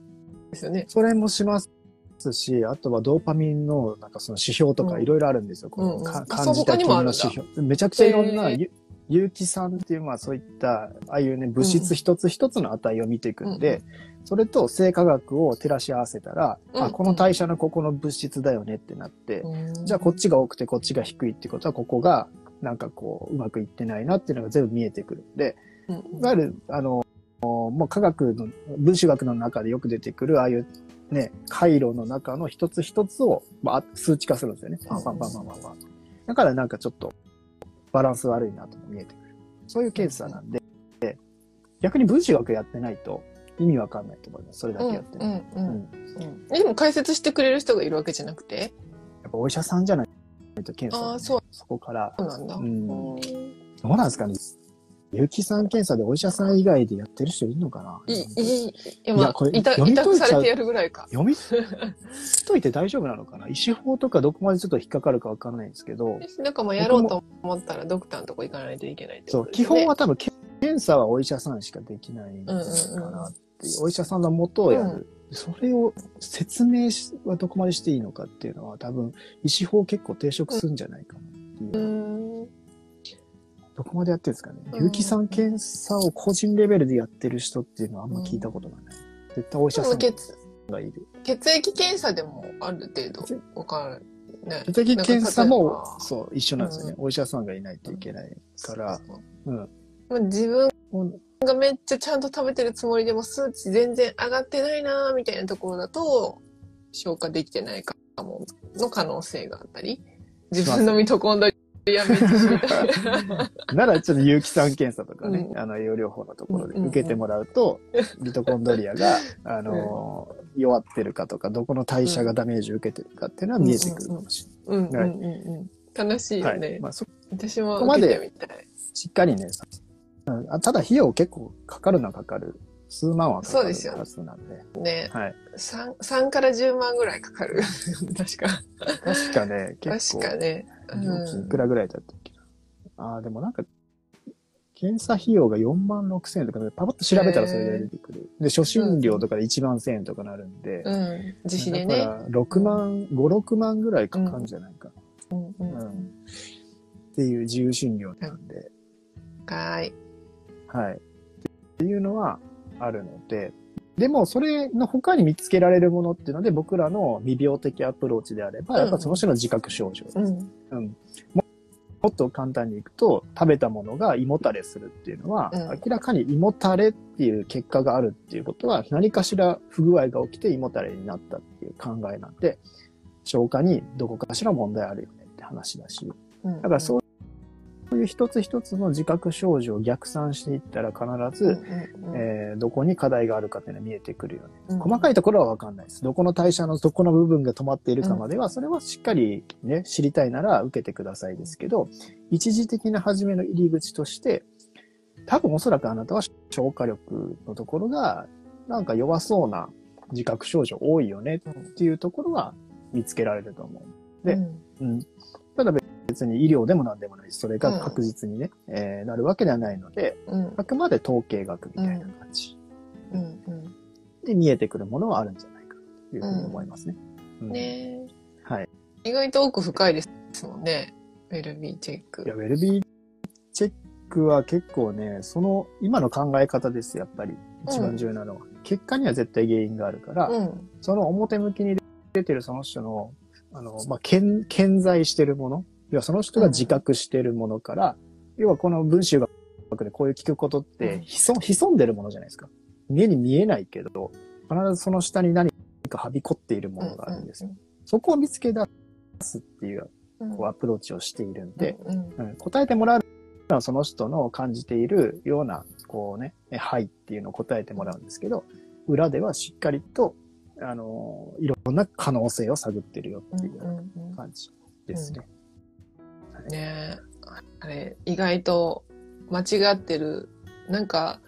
すよね。それもしますし、あとはドーパミンのなんかその指標とかうんいろいろあるんですよ。このうんうんあか感そうじた気の指標。めちゃくちゃいろんな有有機酸っていう、まあそういった、ああいうね、物質一つ一つの値を見ていくんで、それと生化学を照らし合わせたら、うん。あ、この代謝のここの物質だよねってなって、うん。じゃあこっちが多くてこっちが低いってことは、ここがなんかこう、うまくいってないなっていうのが全部見えてくるんで、うん。いわゆる、あの、もう科学の、分子学の中でよく出てくる、ああいうね、回路の中の一つ一つを、まあ、数値化するんですよね。パンパンパンパンパンパン。だからなんかちょっと、バランス悪いなとも見えてくる。そういう検査なんで、逆に分子学やってないと意味わかんないと思います。それだけやってうんない。でも解説してくれる人がいるわけじゃなくて？やっぱお医者さんじゃないと検査はね、ああそうそこから、そうなんだ。うんうんどうなんですかね？有機酸検査でお医者さん以外でやってる人いるのかな？いい、いい、いや、まあいやこ、れ委託されてやるぐらいか。読みしといて大丈夫なのかな？医師法とかどこまでちょっと引っかかるかわからないんですけど、なんかまあやろうと思ったらドクターのとこ行かないといけないってそう。基本は多分け検査はお医者さんしかできないかなっていう、お医者さんのもとをやる。それを説明しはどこまでしていいのかっていうのは多分医師法結構抵触するんじゃないかなっていう。うん。どこまでやってるんですかね？うん有機酸検査を個人レベルでやってる人っていうのはあんま聞いたことがない。絶対お医者さんがいる。血液検査でもある程度わかね。血液検査もか、そう、一緒なんですよね。うお医者さんがいないといけないから。そうん。まあ自分がめっちゃちゃんと食べてるつもりでも数値全然上がってないなみたいなところだと消化できてないかもの可能性があったり自分のミトコンドリアめっちゃ知りたい。なら、ちょっと有機酸検査とかね、うん。あの、栄養療法のところでうんうんうん。受けてもらうと、ミトコンドリアが、あのー弱ってるかとか、どこの代謝がダメージを受けてるかっていうのは見えてくるかもしうんうんうんうん楽しいれない。よね、はい。まあ、そ私もここまでしっかりね、さうん。あただ費用結構かかるのはかかる。数万はかかるそうですよはずなんで。ね。はい。3, 3から10万ぐらいかかる。確か。確かね、結構。確かね、料金いくらぐらいだったっけな。ああ、でもなんか、検査費用が4万6千円とかで、パパッと調べたらそれで出てくる。で、初診料とかで1万1000円とかなるんで、うん、うん、自費でね。だから6万、5、6万ぐらいかかるんじゃないか。な、うん。うん。うん。っていう自由診療なんで、はーい。はい。っていうのはあるので、でもそれの他に見つけられるものっていうので、僕らの未病的アプローチであれば、うん。やっぱその人の自覚症状です。うん。うん。ももっと簡単にいくと、食べたものが胃もたれするっていうのは、うん。明らかに胃もたれっていう結果があるっていうことは、何かしら不具合が起きて胃もたれになったっていう考えなんで、消化にどこかしら問題あるよねって話だし、うん。だからそうそういう一つ一つの自覚症状を逆算していったら必ず、えーどこに課題があるかっていうのは見えてくるよね。うん細かいところはわかんないです。どこの代謝のどこの部分が止まっているかまでは、それはしっかりね、知りたいなら受けてくださいですけど、一時的な初めの入り口として、多分おそらくあなたは消化力のところが、なんか弱そうな自覚症状多いよねっていうところは見つけられると思う。でうんうん。ただ別に医療でも何でもないし、それが確実にね、えーなるわけではないので、うんあくまで統計学みたいな感じ。うんうんで見えてくるものはあるんじゃないかというふうに思いますね。うんねはい。え意外と奥深いですもんねウェルビーチェックいや、ウェルビーチェックは結構ね、その今の考え方です、やっぱり。一番重要なのは。結果には絶対原因があるから、うんその表向きに出てるその人の、あの、まあ、健、健在してるもの、要はその人が自覚してるものから、要はこの文集学でこういう聞くことってうん。潜、潜んでるものじゃないですか。目に見えないけど、必ずその下に何かはびこっているものがあるんですよ。そこを見つけ出すっていううん。こうアプローチをしているんで、うんうん。答えてもらうのはその人の感じているような、こうね、えはいっていうのを答えてもらうんですけど、裏ではしっかりと、あの、いろんな可能性を探ってるよっていううんうん感じですね。あれ意外と間違ってる。なんか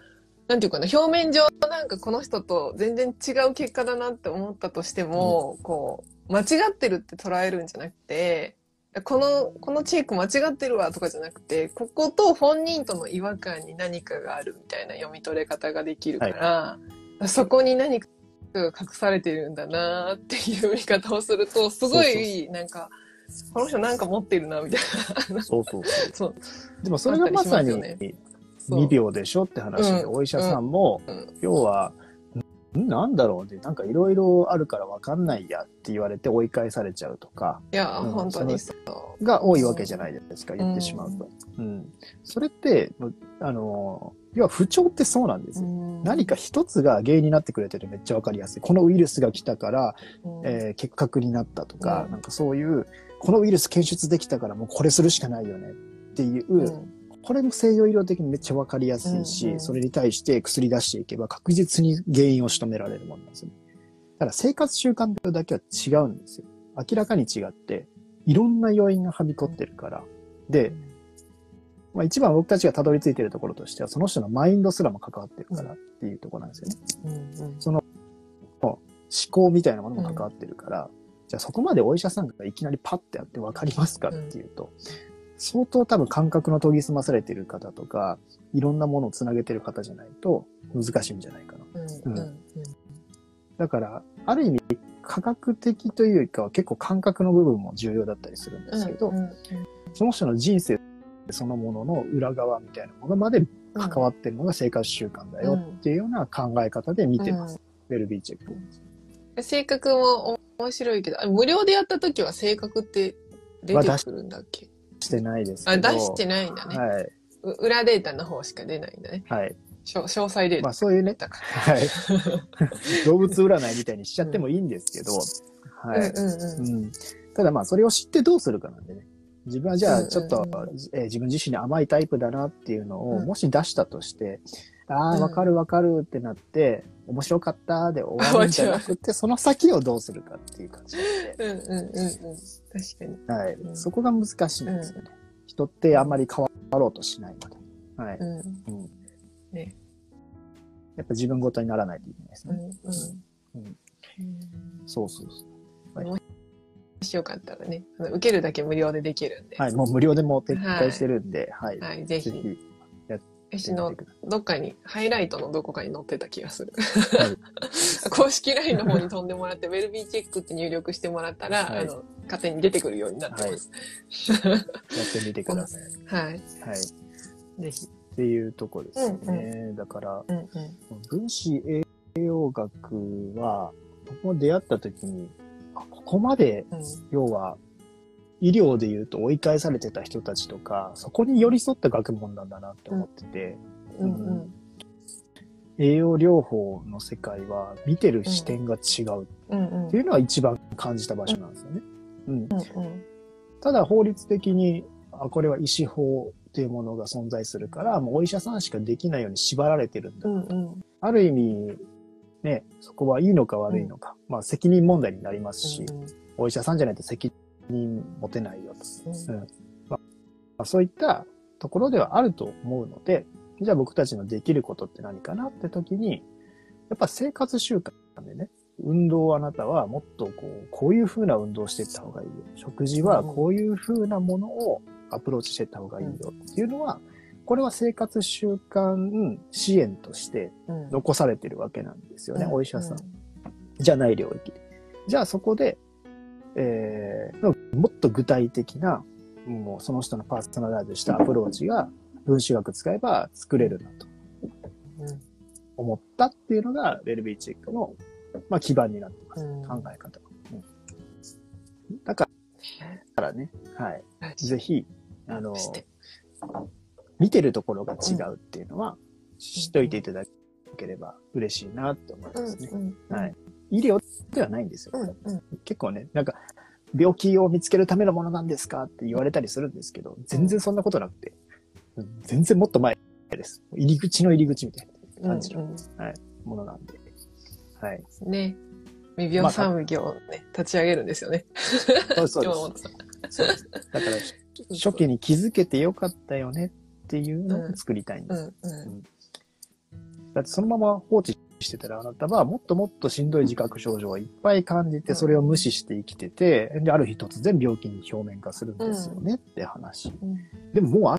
なんていうかな表面上なんかこの人と全然違う結果だなって思ったとしても、こう間違ってるって捉えるんじゃなくてこのこのチェック間違ってるわとかじゃなくてここと本人との違和感に何かがあるみたいな読み取れ方ができるから、そこに何かが隠されてるんだなっていう見方をするとすごそうそういなんかこの人なんか持ってるなみたいな。そうそうそう。そうでもそれがまさにあったりしますよそう未病でしょって話で、うんお医者さんも、うん要は、んなんだろうって、なんかいろいろあるからわかんないやって言われて追い返されちゃうとか、いや、うん本当にそう。が多いわけじゃないですか、言ってしまうと。うん。それって、あの、要は不調ってそうなんですよ。何か一つが原因になってくれてるめっちゃわかりやすい。このウイルスが来たから、うんえー結核になったとか、うんなんかそういう、このウイルス検出できたからもうこれするしかないよねっていう、うんこれも西洋医療的にめっちゃわかりやすいし、うんうんそれに対して薬出していけば確実に原因を仕留められるものなんですよね。ただ生活習慣病だけは違うんですよ。明らかに違って、いろんな要因がはびこってるから。で、まあ、一番僕たちがたどり着いてるところとしては、その人のマインドすらも関わってるからっていうところなんですよね。うんうん思考みたいなものも関わってるから、じゃあそこまでお医者さんがいきなりパッてやって分かりますかっていうと、相当多分感覚の研ぎ澄まされている方とか、いろんなものをつなげてる方じゃないと難しいんじゃないかな。うんうんだから、ある意味、科学的というよりかは結構感覚の部分も重要だったりするんですけど、うんうんその人の人生そのものの裏側みたいなものまで関わってるのが生活習慣だよっていうような考え方で見てます。ウェルビーチェック。性格も面白いけど、あ無料でやった時は性格って出てくるんだっけ？してないですけあ、ど。出してないんだね。はい。う裏データの方しか出ないんだね。はい。しょ詳細データまあそういうね、だかはい。動物占いみたいにしちゃってもいいんですけど、はら。い。うんうんうん。うん。ただまあそれを知ってどうするかなんでね。自分はじゃうんうんうんあちょっと、えー自分自身に甘いタイプだなっていうのをうんもし出したとして、ああ、うんわかるわかるってなって、面白かったで終わるんじゃなくて、その先をどうするかっていう感じで、うんうんうんうん。確かに。はい。うんそこが難しいんですよね。人ってあんまり変わろうとしないので。はい。うん。うんね。やっぱ自分ごとにならないといけないですうんね。うん。うんそうそうそう。もしよかったらね、受けるだけ無料でできるんで。はい。もう無料でもう撤回してるんで、はい。はい、ぜひ。ぜひ私のどっかに、ハイライトのどこかに載ってた気がする。はい 公式 LINE の方に飛んでもらって、ウェルビーチェックって入力してもらったら、はいあの、勝手に出てくるようになってます。やってみてください。はい。はい。ぜひ。っていうとこですね。だから、うんうん。分子栄養学は、僕も出会った時に、あここまで、うん要は、医療で言うと追い返されてた人たちとか、そこに寄り添った学問なんだなって思ってて、うんうん。栄養療法の世界は見てる視点が違うっていうのは一番感じた場所なんですよね。うん。ただ法律的に、あ、これは医師法っていうものが存在するから、もうお医者さんしかできないように縛られてるんだ。うんうん。ある意味、ね、そこはいいのか悪いのか、まあ責任問題になりますし、お医者さんじゃないと責任持てないよと。うんまあ、そういったところではあると思うので、じゃあ僕たちのできることって何かなって時に、やっぱ生活習慣でね、運動をあなたはもっとこう、こういう風な運動をしていった方がいいよ。食事はこういう風なものをアプローチしていった方がいいよっていうのは、これは生活習慣支援としてうん残されてるわけなんですよね、お医者さんう。じゃない領域で。じゃあそこで、えー、もっと具体的な、もうその人のパーソナライズしたアプローチが分子学使えば作れるなとうん思ったっていうのが、ウェルビーチェックの、まあ、基盤になってます。うん考え方。うんだからね、はい。はいぜひ、あの見てるところが違うっていうのは、知っといていただければ嬉しいなって思いますね。はい。医療ではないんですよ。うんうん結構ね、なんか、病気を見つけるためのものなんですかって言われたりするんですけど、全然そんなことなくて、全然もっと前です。入り口の入り口みたいな感じのうんものなんで。はい。うんね。未病産業をね、立ち上げるんですよね。そうそう。そうです。だから、初期に気づけてよかったよねっていうのを作りたいんです。うんうんだってそのまま放置してたらあなたはもっともっとしんどい自覚症状をいっぱい感じて、それを無視して生きてて、で、ある日突然病気に表面化するんですよねって話。うんでももうあ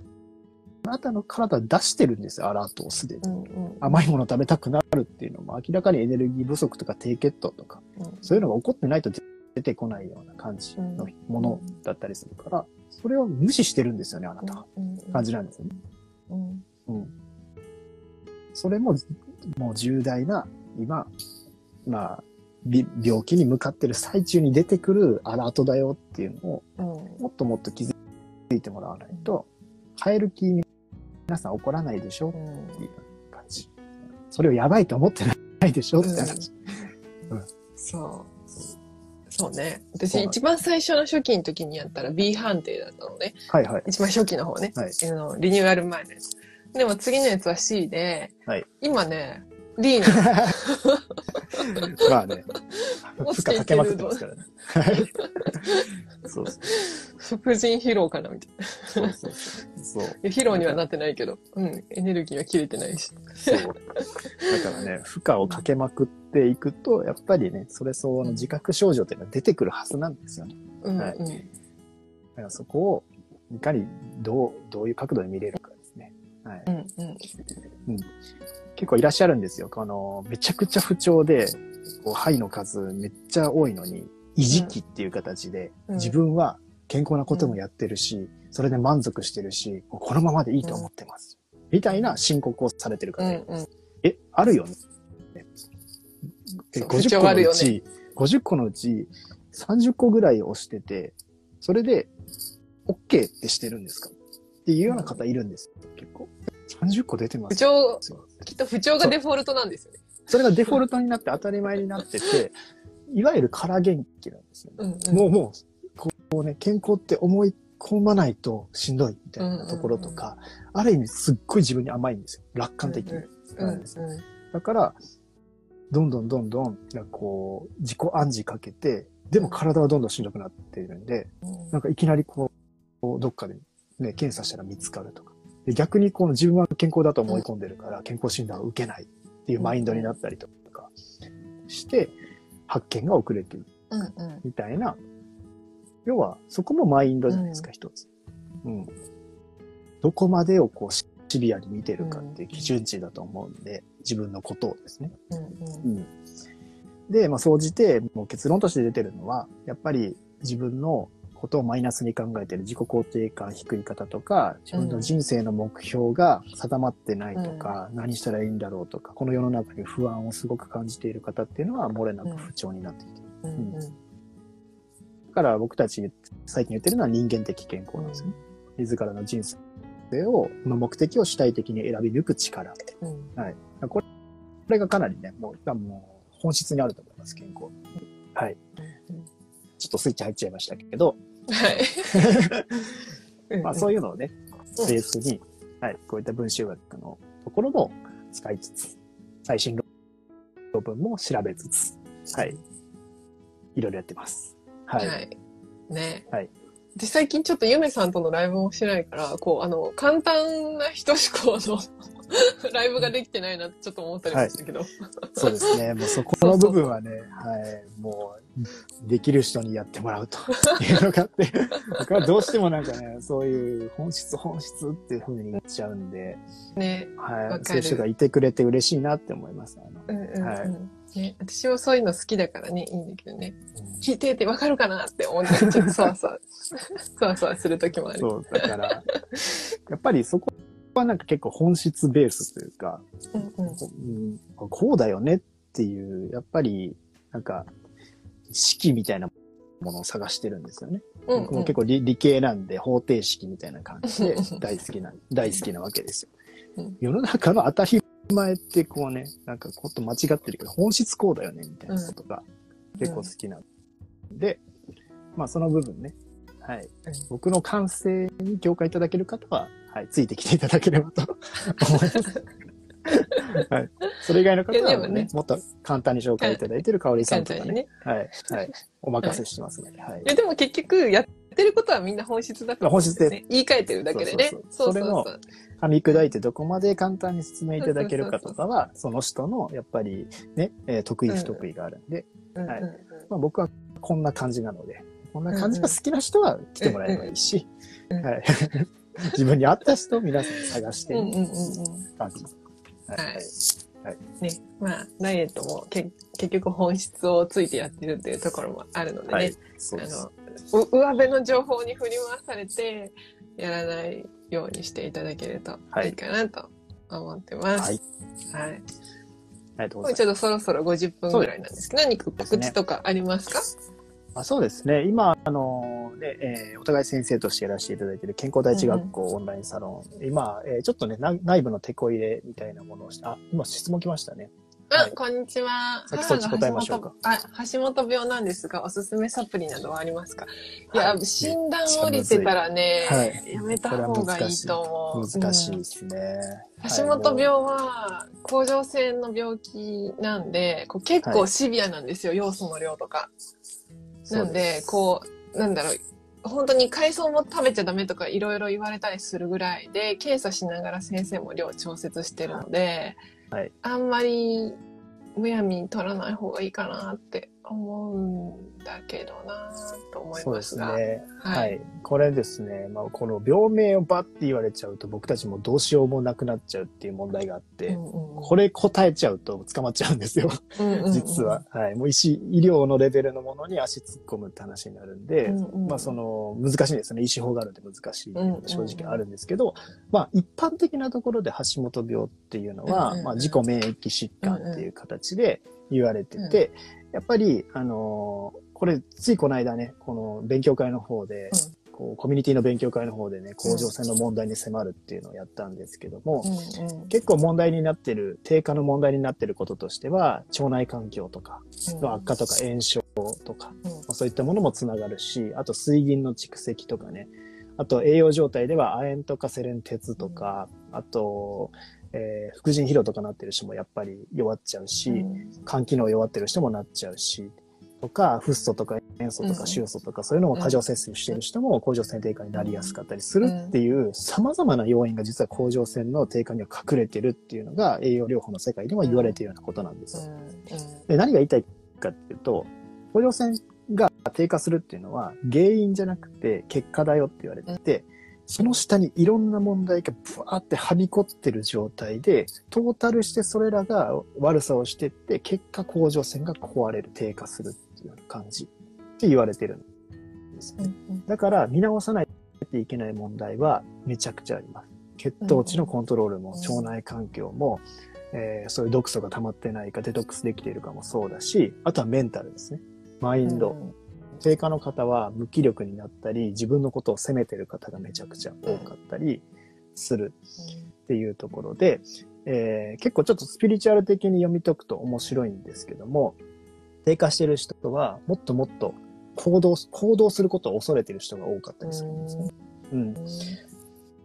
あなたの体は出してるんですよ、アラートをすでに。うんうん甘いもの食べたくなるっていうのも明らかにエネルギー不足とか低血糖とか、うんそういうのが起こってないと出てこないような感じのものだったりするから、それを無視してるんですよね、あなたは。うん感じなんですよね。うんうん。それも、もう重大な、今、まあ、び病気に向かってる最中に出てくるアラートだよっていうのを、うんもっともっと気づいてもらわないと、変える気に皆さん起こらないでしょうんっていう感じ。それをやばいと思ってないでしょって話。そう。そうね。私そうなん一番最初の初期の時にやったら B 判定だったのね。はいはい。一番初期の方ね。はい。あのリニューアル前のやつ。でも次のやつは C で、はい今ね、D なの。まあね、負荷かけまくってますからね。はいそうそう副腎疲労かなみたいな。そうそうそう。疲労にはなってないけど、うん、エネルギーは切れてないし。そう。だからね、負荷をかけまくっていくと、やっぱりね、それ相応の自覚症状っていうのは出てくるはずなんですよね。うん、はいうん。だからそこを、いかにどう、どういう角度で見れるか。はい。うん、うん。結構いらっしゃるんですよ。この、めちゃくちゃ不調で、こう、肺の数めっちゃ多いのに、維持期っていう形で、うん自分は健康なこともやってるし、それで満足してるし、このままでいいと思ってます。みたいな申告をされてるうん、方、うん。え、あるよね。えそう50不調個のうち、50個のうち30個ぐらい押してて、それで OK ってしてるんですか？っていうような方いるんです。結構。30個出てます。不調、きっと不調がデフォルトなんですよね。それがデフォルトになって当たり前になってて、いわゆる空元気なんですよね。うんうんもう、もう、こうね、健康って思い込まないとしんどいみたいなところとか、ある意味すっごい自分に甘いんですよ。楽観的なんですだから、どんどんどんどん、こう、自己暗示かけて、でも体はどんどんしんどくなっているんで、うんなんかいきなりこう、どっかでね、検査したら見つかるとか。で逆にこの自分は健康だと思い込んでるから、健康診断を受けないっていうマインドになったりとかして、発見が遅れているうんうんみたいな、要はそこもマインドじゃないですか、一つ。うん。どこまでをこうシビアに見てるかっていう基準値だと思うんで、自分のことをですね。うんうんうん。で、まあ、総じて、もう結論として出てるのは、やっぱり自分のことをマイナスに考えてる。自己肯定感低い方とか、自分の人生の目標が定まってないとか、何したらいいんだろうとか、この世の中に不安をすごく感じている方っていうのは、漏れなく不調になっていて。うんうん。だから僕たち最近言ってるのは人間的健康なんですね。自らの人生を、の目的を主体的に選び抜く力。うん。これがかなりね、もう、もう本質にあると思います、健康。はい。ちょっとスイッチ入っちゃいましたけど、はい。まあそういいうのをね、うんベースに、はい、こういった文集学のところも使いつつ、最新論文も調べつつ、はい、いろいろやってます。はい。はい。ね。はいで、最近ちょっとゆめさんとのライブもしてないから、こう、あの、簡単な人志向の ライブができてないなってちょっと思ったりもしたけど。そうですね。もうそこの部分はね、はい、もう、できる人にやってもらうと いうのがあって、僕はどうしてもなんかね、そういう本質本質っていう風に言っちゃうんで、ね。はい、そういう人がいてくれて嬉しいなって思います。あのうんうんうん。はいね、私もそういうの好きだからね、いいんだけどね。聞いててわかるかなって思って、ちょっとそわそわ、そわそわする時もある。そう、だから、やっぱりそこはなんか結構本質ベースというか、うんうんうん、こうだよねっていう、やっぱり、なんか、式みたいなものを探してるんですよね。うん僕も結構理理系なんで方程式みたいな感じで 大好きな、大好きなわけですようん。世の中の当たり前ってこうね、なんかこと間違ってるけど、本質こうだよねみたいなことが結構好きなんで、まあその部分ね、はい。うん僕の感性に共感いただける方は、はい、ついてきていただければと 思います。はい。それ以外の方はもねもっと簡単に紹介いただいてる香織さんとかねね。はい。はい。お任せしてますので、はいい。や、でも結局、やってることはみんな本質だから、本質でね。言い換えてるだけでね。そうそそうそううそうそう。噛み砕いてどこまで簡単に説明いただけるかとかは、その人の、やっぱりね、えー得意不得意があるんで、はいうんうんうんまあ、僕はこんな感じなので、こんな感じが好きな人は来てもらえばいいし、うんうんはい、自分に合った人を皆さん探してうんうんうんうん。感じ。はいはい。ね、まあ、ダイエットもけ結局本質をついてやってるっていうところもあるのでね、はい。です。あの、う上辺の情報に振り回されて、やらないようにしていただけるといいかなと思ってます。はい。はい。ありがとうございます。もうちょっとそろそろ50分ぐらいなんですけど、何か告知とかありますか？あそうですね。今、あの、ね、えーお互い先生としてやらせていただいている健康第一学校オンラインサロン。今、えーちょっとね、な内部のテこ入れみたいなものをして、あ、今質問来ましたね。あ、はいこんにちは。さっきそっち答えましょうかあ、橋本病なんですが、おすすめサプリなどはありますか？いや、はい診断降りてたらね、はいやめた方がいいと思う。難しいうんですね。橋本病は甲状腺の病気なんで、こう結構シビアなんですよ、要素の量とか。なんで、こう、なんだろう、本当に海藻も食べちゃダメとかいろいろ言われたりするぐらいで、検査しながら先生も量調節してるので、はい。あんまりむやみに取らない方がいいかなって思うんだけどなと思いそうでますが。すね。ははいい。これですね、まあ、この病名をバッて言われちゃうと僕たちもどうしようもなくなっちゃうっていう問題があって、うんうんうんこれ答えちゃうと捕まっちゃうんですよ。うんうんうん実は。はい。もう医師、医療のレベルのものに足突っ込むって話になるんで、うんうんまあその、難しいですね。医師法があるんで難しいっていうのが正うんうん直あるんですけど、まあ一般的なところで橋本病っていうのは、うんうんまあ自己免疫疾患っていう形で、言われてて、やっぱり、あのーこれ、ついこの間ね、この勉強会の方で、こう、コミュニティの勉強会の方でね、甲状腺の問題に迫るっていうのをやったんですけども、うんうん。結構問題になってる、低下の問題になってることとしては、腸内環境とかの悪化とか炎症とか、うん。まあそういったものもつながるし、あと水銀の蓄積とかね、あと栄養状態では亜鉛とかセレン鉄とか、あと、えー副腎疲労とかなってる人もやっぱり弱っちゃうし、うん。肝機能弱ってる人もなっちゃうし、とか、フッ素とか塩素とかうん臭素とか、そういうのも過剰摂取してる人も甲状腺低下になりやすかったりするっていう、様々な要因が実は甲状腺の低下には隠れてるっていうのが栄養療法の世界でも言われているようなことなんです。よ。で何が言いたいかっていうと、甲状腺が低下するっていうのは原因じゃなくて結果だよって言われてて、その下にいろんな問題がブワーってはびこってる状態で、トータルしてそれらが悪さをしてって、結果甲状腺が壊れる、低下するっていう感じって言われてるんですね。だから見直さないといけない問題はめちゃくちゃあります。血糖値のコントロールも、うん腸内環境も、えーそういう毒素が溜まってないか、デトックスできているかもそうだし、あとはメンタルですね。マインド。低下の方は無気力になったり、自分のことを責めてる方がめちゃくちゃ多かったりするっていうところで、えー結構ちょっとスピリチュアル的に読み解くと面白いんですけども、低下してる人はもっともっと行動、行動することを恐れてる人が多かったりするんですね。うん。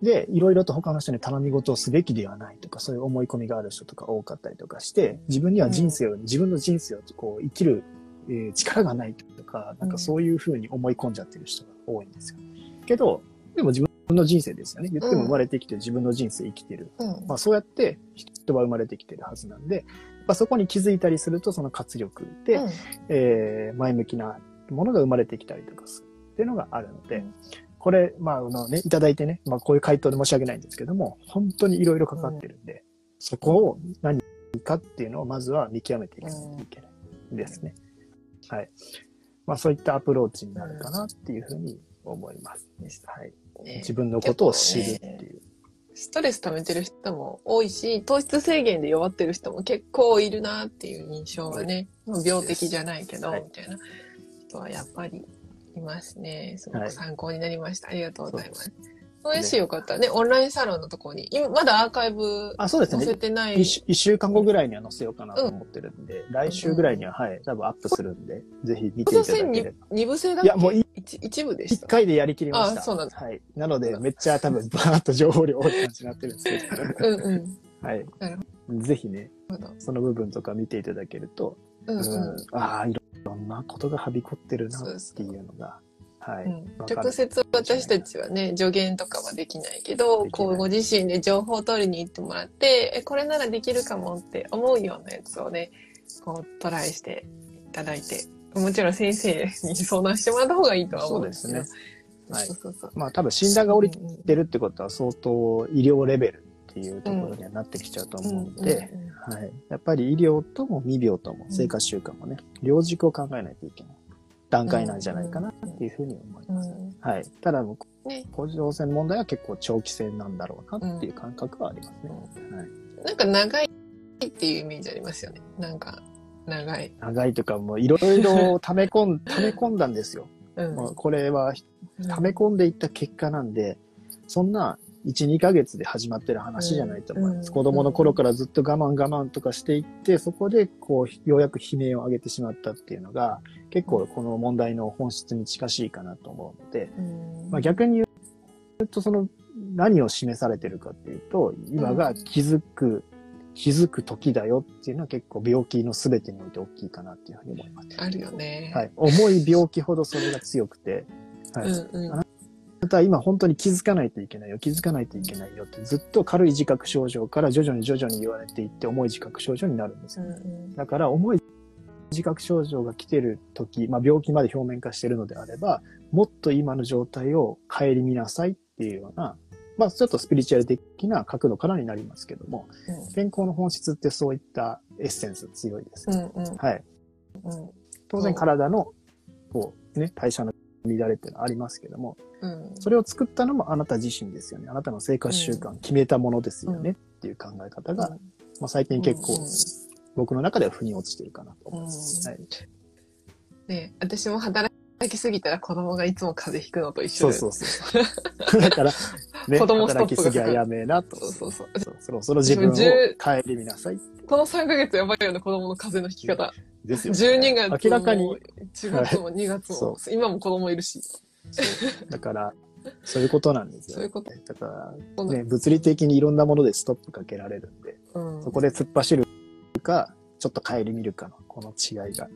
で、いろいろと他の人に頼み事をすべきではないとか、そういう思い込みがある人とか多かったりとかして、自分には人生を、自分の人生をこう生きる、えー力がないとか、なんかそういうふうに思い込んじゃってる人が多いんですよ。けど、でも自分の人生ですよね。言っても生まれてきて自分の人生生きてる。うんまあそうやって人は生まれてきてるはずなんで、まあ、そこに気づいたりするとその活力で、うんえー前向きなものが生まれてきたりとかするっていうのがあるので、うんこれ、まあ、あのね、いただいてね、まあ、こういう回答で申し訳ないんですけども、本当にいろいろかかってるんで、そこを何かっていうのをまずは見極めていかないといけないですね。はい。まあ、そういったアプローチになるかなっていうふうに思います。はい。ね自分のことを知るっていう。ストレス溜めてる人も多いし、糖質制限で弱ってる人も結構いるなっていう印象がね、まあ病的じゃないけど、はいみたいな人はやっぱりいますね。すごはいく参考になりました。ありがとうございます。もしよかったらね、オンラインサロンのところに、今まだアーカイブあ、そうですね載せ。てない。一週間後ぐらいには載せようかなと思ってるんで、来週ぐらいには、はい、多分アップするんで、ぜひ見ていただければ。二部制だっけ？いやもうい一一部でした。一回でやりきりました。あそうなんだはい。なので、めっちゃ多分、バーッと情報量多い感じになってるんですけど。うんうん。はい。ぜひね、その部分とか見ていただけると、うんうんうん。ああ、いろんなことがはびこってるなっていうのが、はい。うん。直接私たちはね助言とかはできないけどこうご自身で情報を取りに行ってもらってえこれならできるかもって思うようなやつをねこうトライしていただいてもちろん先生に相談してもらった方がいいとは思うんですけどそうですはい。そうそうそう。まあ多分診断が降りてるってことは相当医療レベルっていうところにはなってきちゃうと思うので、はい。やっぱり医療とも未病とも生活習慣もね、両軸を考えないといけない段階なんじゃないかなっていうふうに思います。うんはい。ただ、ね甲状腺問題は結構長期戦なんだろうなっていう感覚はありますね。はい。なんか長いっていうイメージありますよねなんか長い、長いというか、もういろいろ溜め込ん、溜め込んだんですよ。うんこれは溜め込んでいった結果なんで、そんな1、2ヶ月で始まってる話じゃないと思います。うん子供の頃からずっと我慢我慢とかしていって、そこでこう、ようやく悲鳴を上げてしまったっていうのが、結構この問題の本質に近しいかなと思うので、うんまあ、逆に言うと、その、何を示されてるかっていうと、今が気づく、気づく時だよっていうのは結構病気の全てにおいて大きいかなっていうふうに思います。あるよね、はい。重い病気ほどそれが強くて、はい。うんうんまた今本当に気づかないといけないよ、気づかないといけないよってずっと軽い自覚症状から徐々に徐々に言われていって重い自覚症状になるんですうよ。んうんだから重い自覚症状が来てる時、まあ病気まで表面化してるのであれば、もっと今の状態を顧みなさいっていうような、まあちょっとスピリチュアル的な角度からになりますけども、健康の本質ってそういったエッセンス強いです。うんうんはい。うん当然体の、こうね、代謝の乱れっていうのはありますけども、うん。それを作ったのもあなた自身ですよね。あなたの生活習慣、決めたものですよねっていう考え方が、まあ、最近結構僕の中では腑に落ちてるかなと思います。うん。はい、ね、私も働きすぎたら子供がいつも風邪ひくのと一緒で。そうそうそう。だから、ね、子供ストップが働きすぎはやめえなと。そうそうそうそうそろそろ自分を自分帰り見なさい。この3ヶ月やばいよね、子供の風邪のひき方。ですよ、ね。12月も明らかに、1月も2月も、今も子供いるし。そうだから、そういうことなんですよ。そういうこと。だから、そうだね、物理的にいろんなものでストップかけられるんで、うん。そこで突っ走るか、ちょっと帰り見るかの、この違いが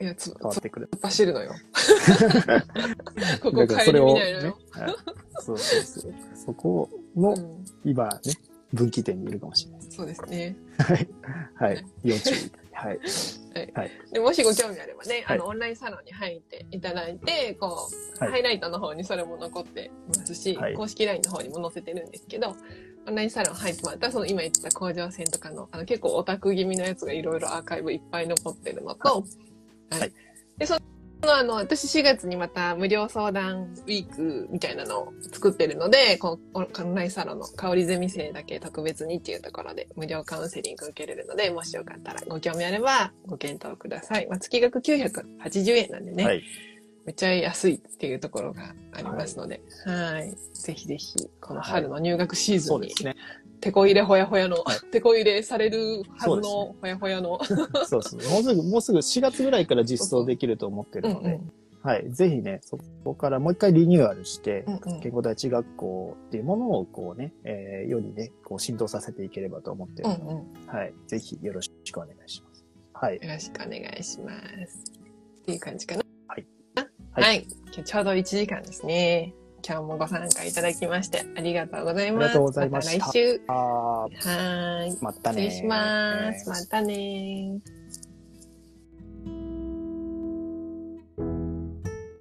いや、つ、変わってくる。走るのよ。ここ帰り見ないのねよ。。はいそうそうそう。そこの、うん。今ね、分岐点にいるかもしれない。そうですね。はい。はい。要注意。はい。でもしご興味あればね、はいあの、オンラインサロンに入っていただいて、こう、はいハイライトの方にそれも残ってますし、はい公式 LINE の方にも載せてるんですけど、オンラインサロン入ってもらったら、その今言ってた甲状腺とかの、あの、結構オタク気味のやつがいろいろアーカイブいっぱい残ってるのと、はい。はいで、その、あの、私4月にまた無料相談ウィークみたいなのを作ってるので、このオンラインサロンの香りゼミ生だけ特別にっていうところで無料カウンセリング受けれるので、もしよかったらご興味あればご検討ください。まあ、月額980円なんでね、はい。めっちゃ安いっていうところがありますので、はい。ぜひぜひ、この春の入学シーズンにね。手こ入れほやほやの、はい手こ入れされるはずのほやほやの、そうですね。もうすぐ、もうすぐ4月ぐらいから実装できると思ってるので、はい。ぜひね、そこからもう一回リニューアルして、うんうん健康第一学校っていうものをこうね、えー世にね、こう浸透させていければと思ってるので、うんうん。はい。ぜひよろしくお願いします。はい。よろしくお願いします。っていう感じかな。はいあ。はいはい。今日ちょうど1時間ですね。今日もご参加いただきましてありがとうございます。ありがとうございましたた来週。あはーい。ーまたね失礼します。またねー。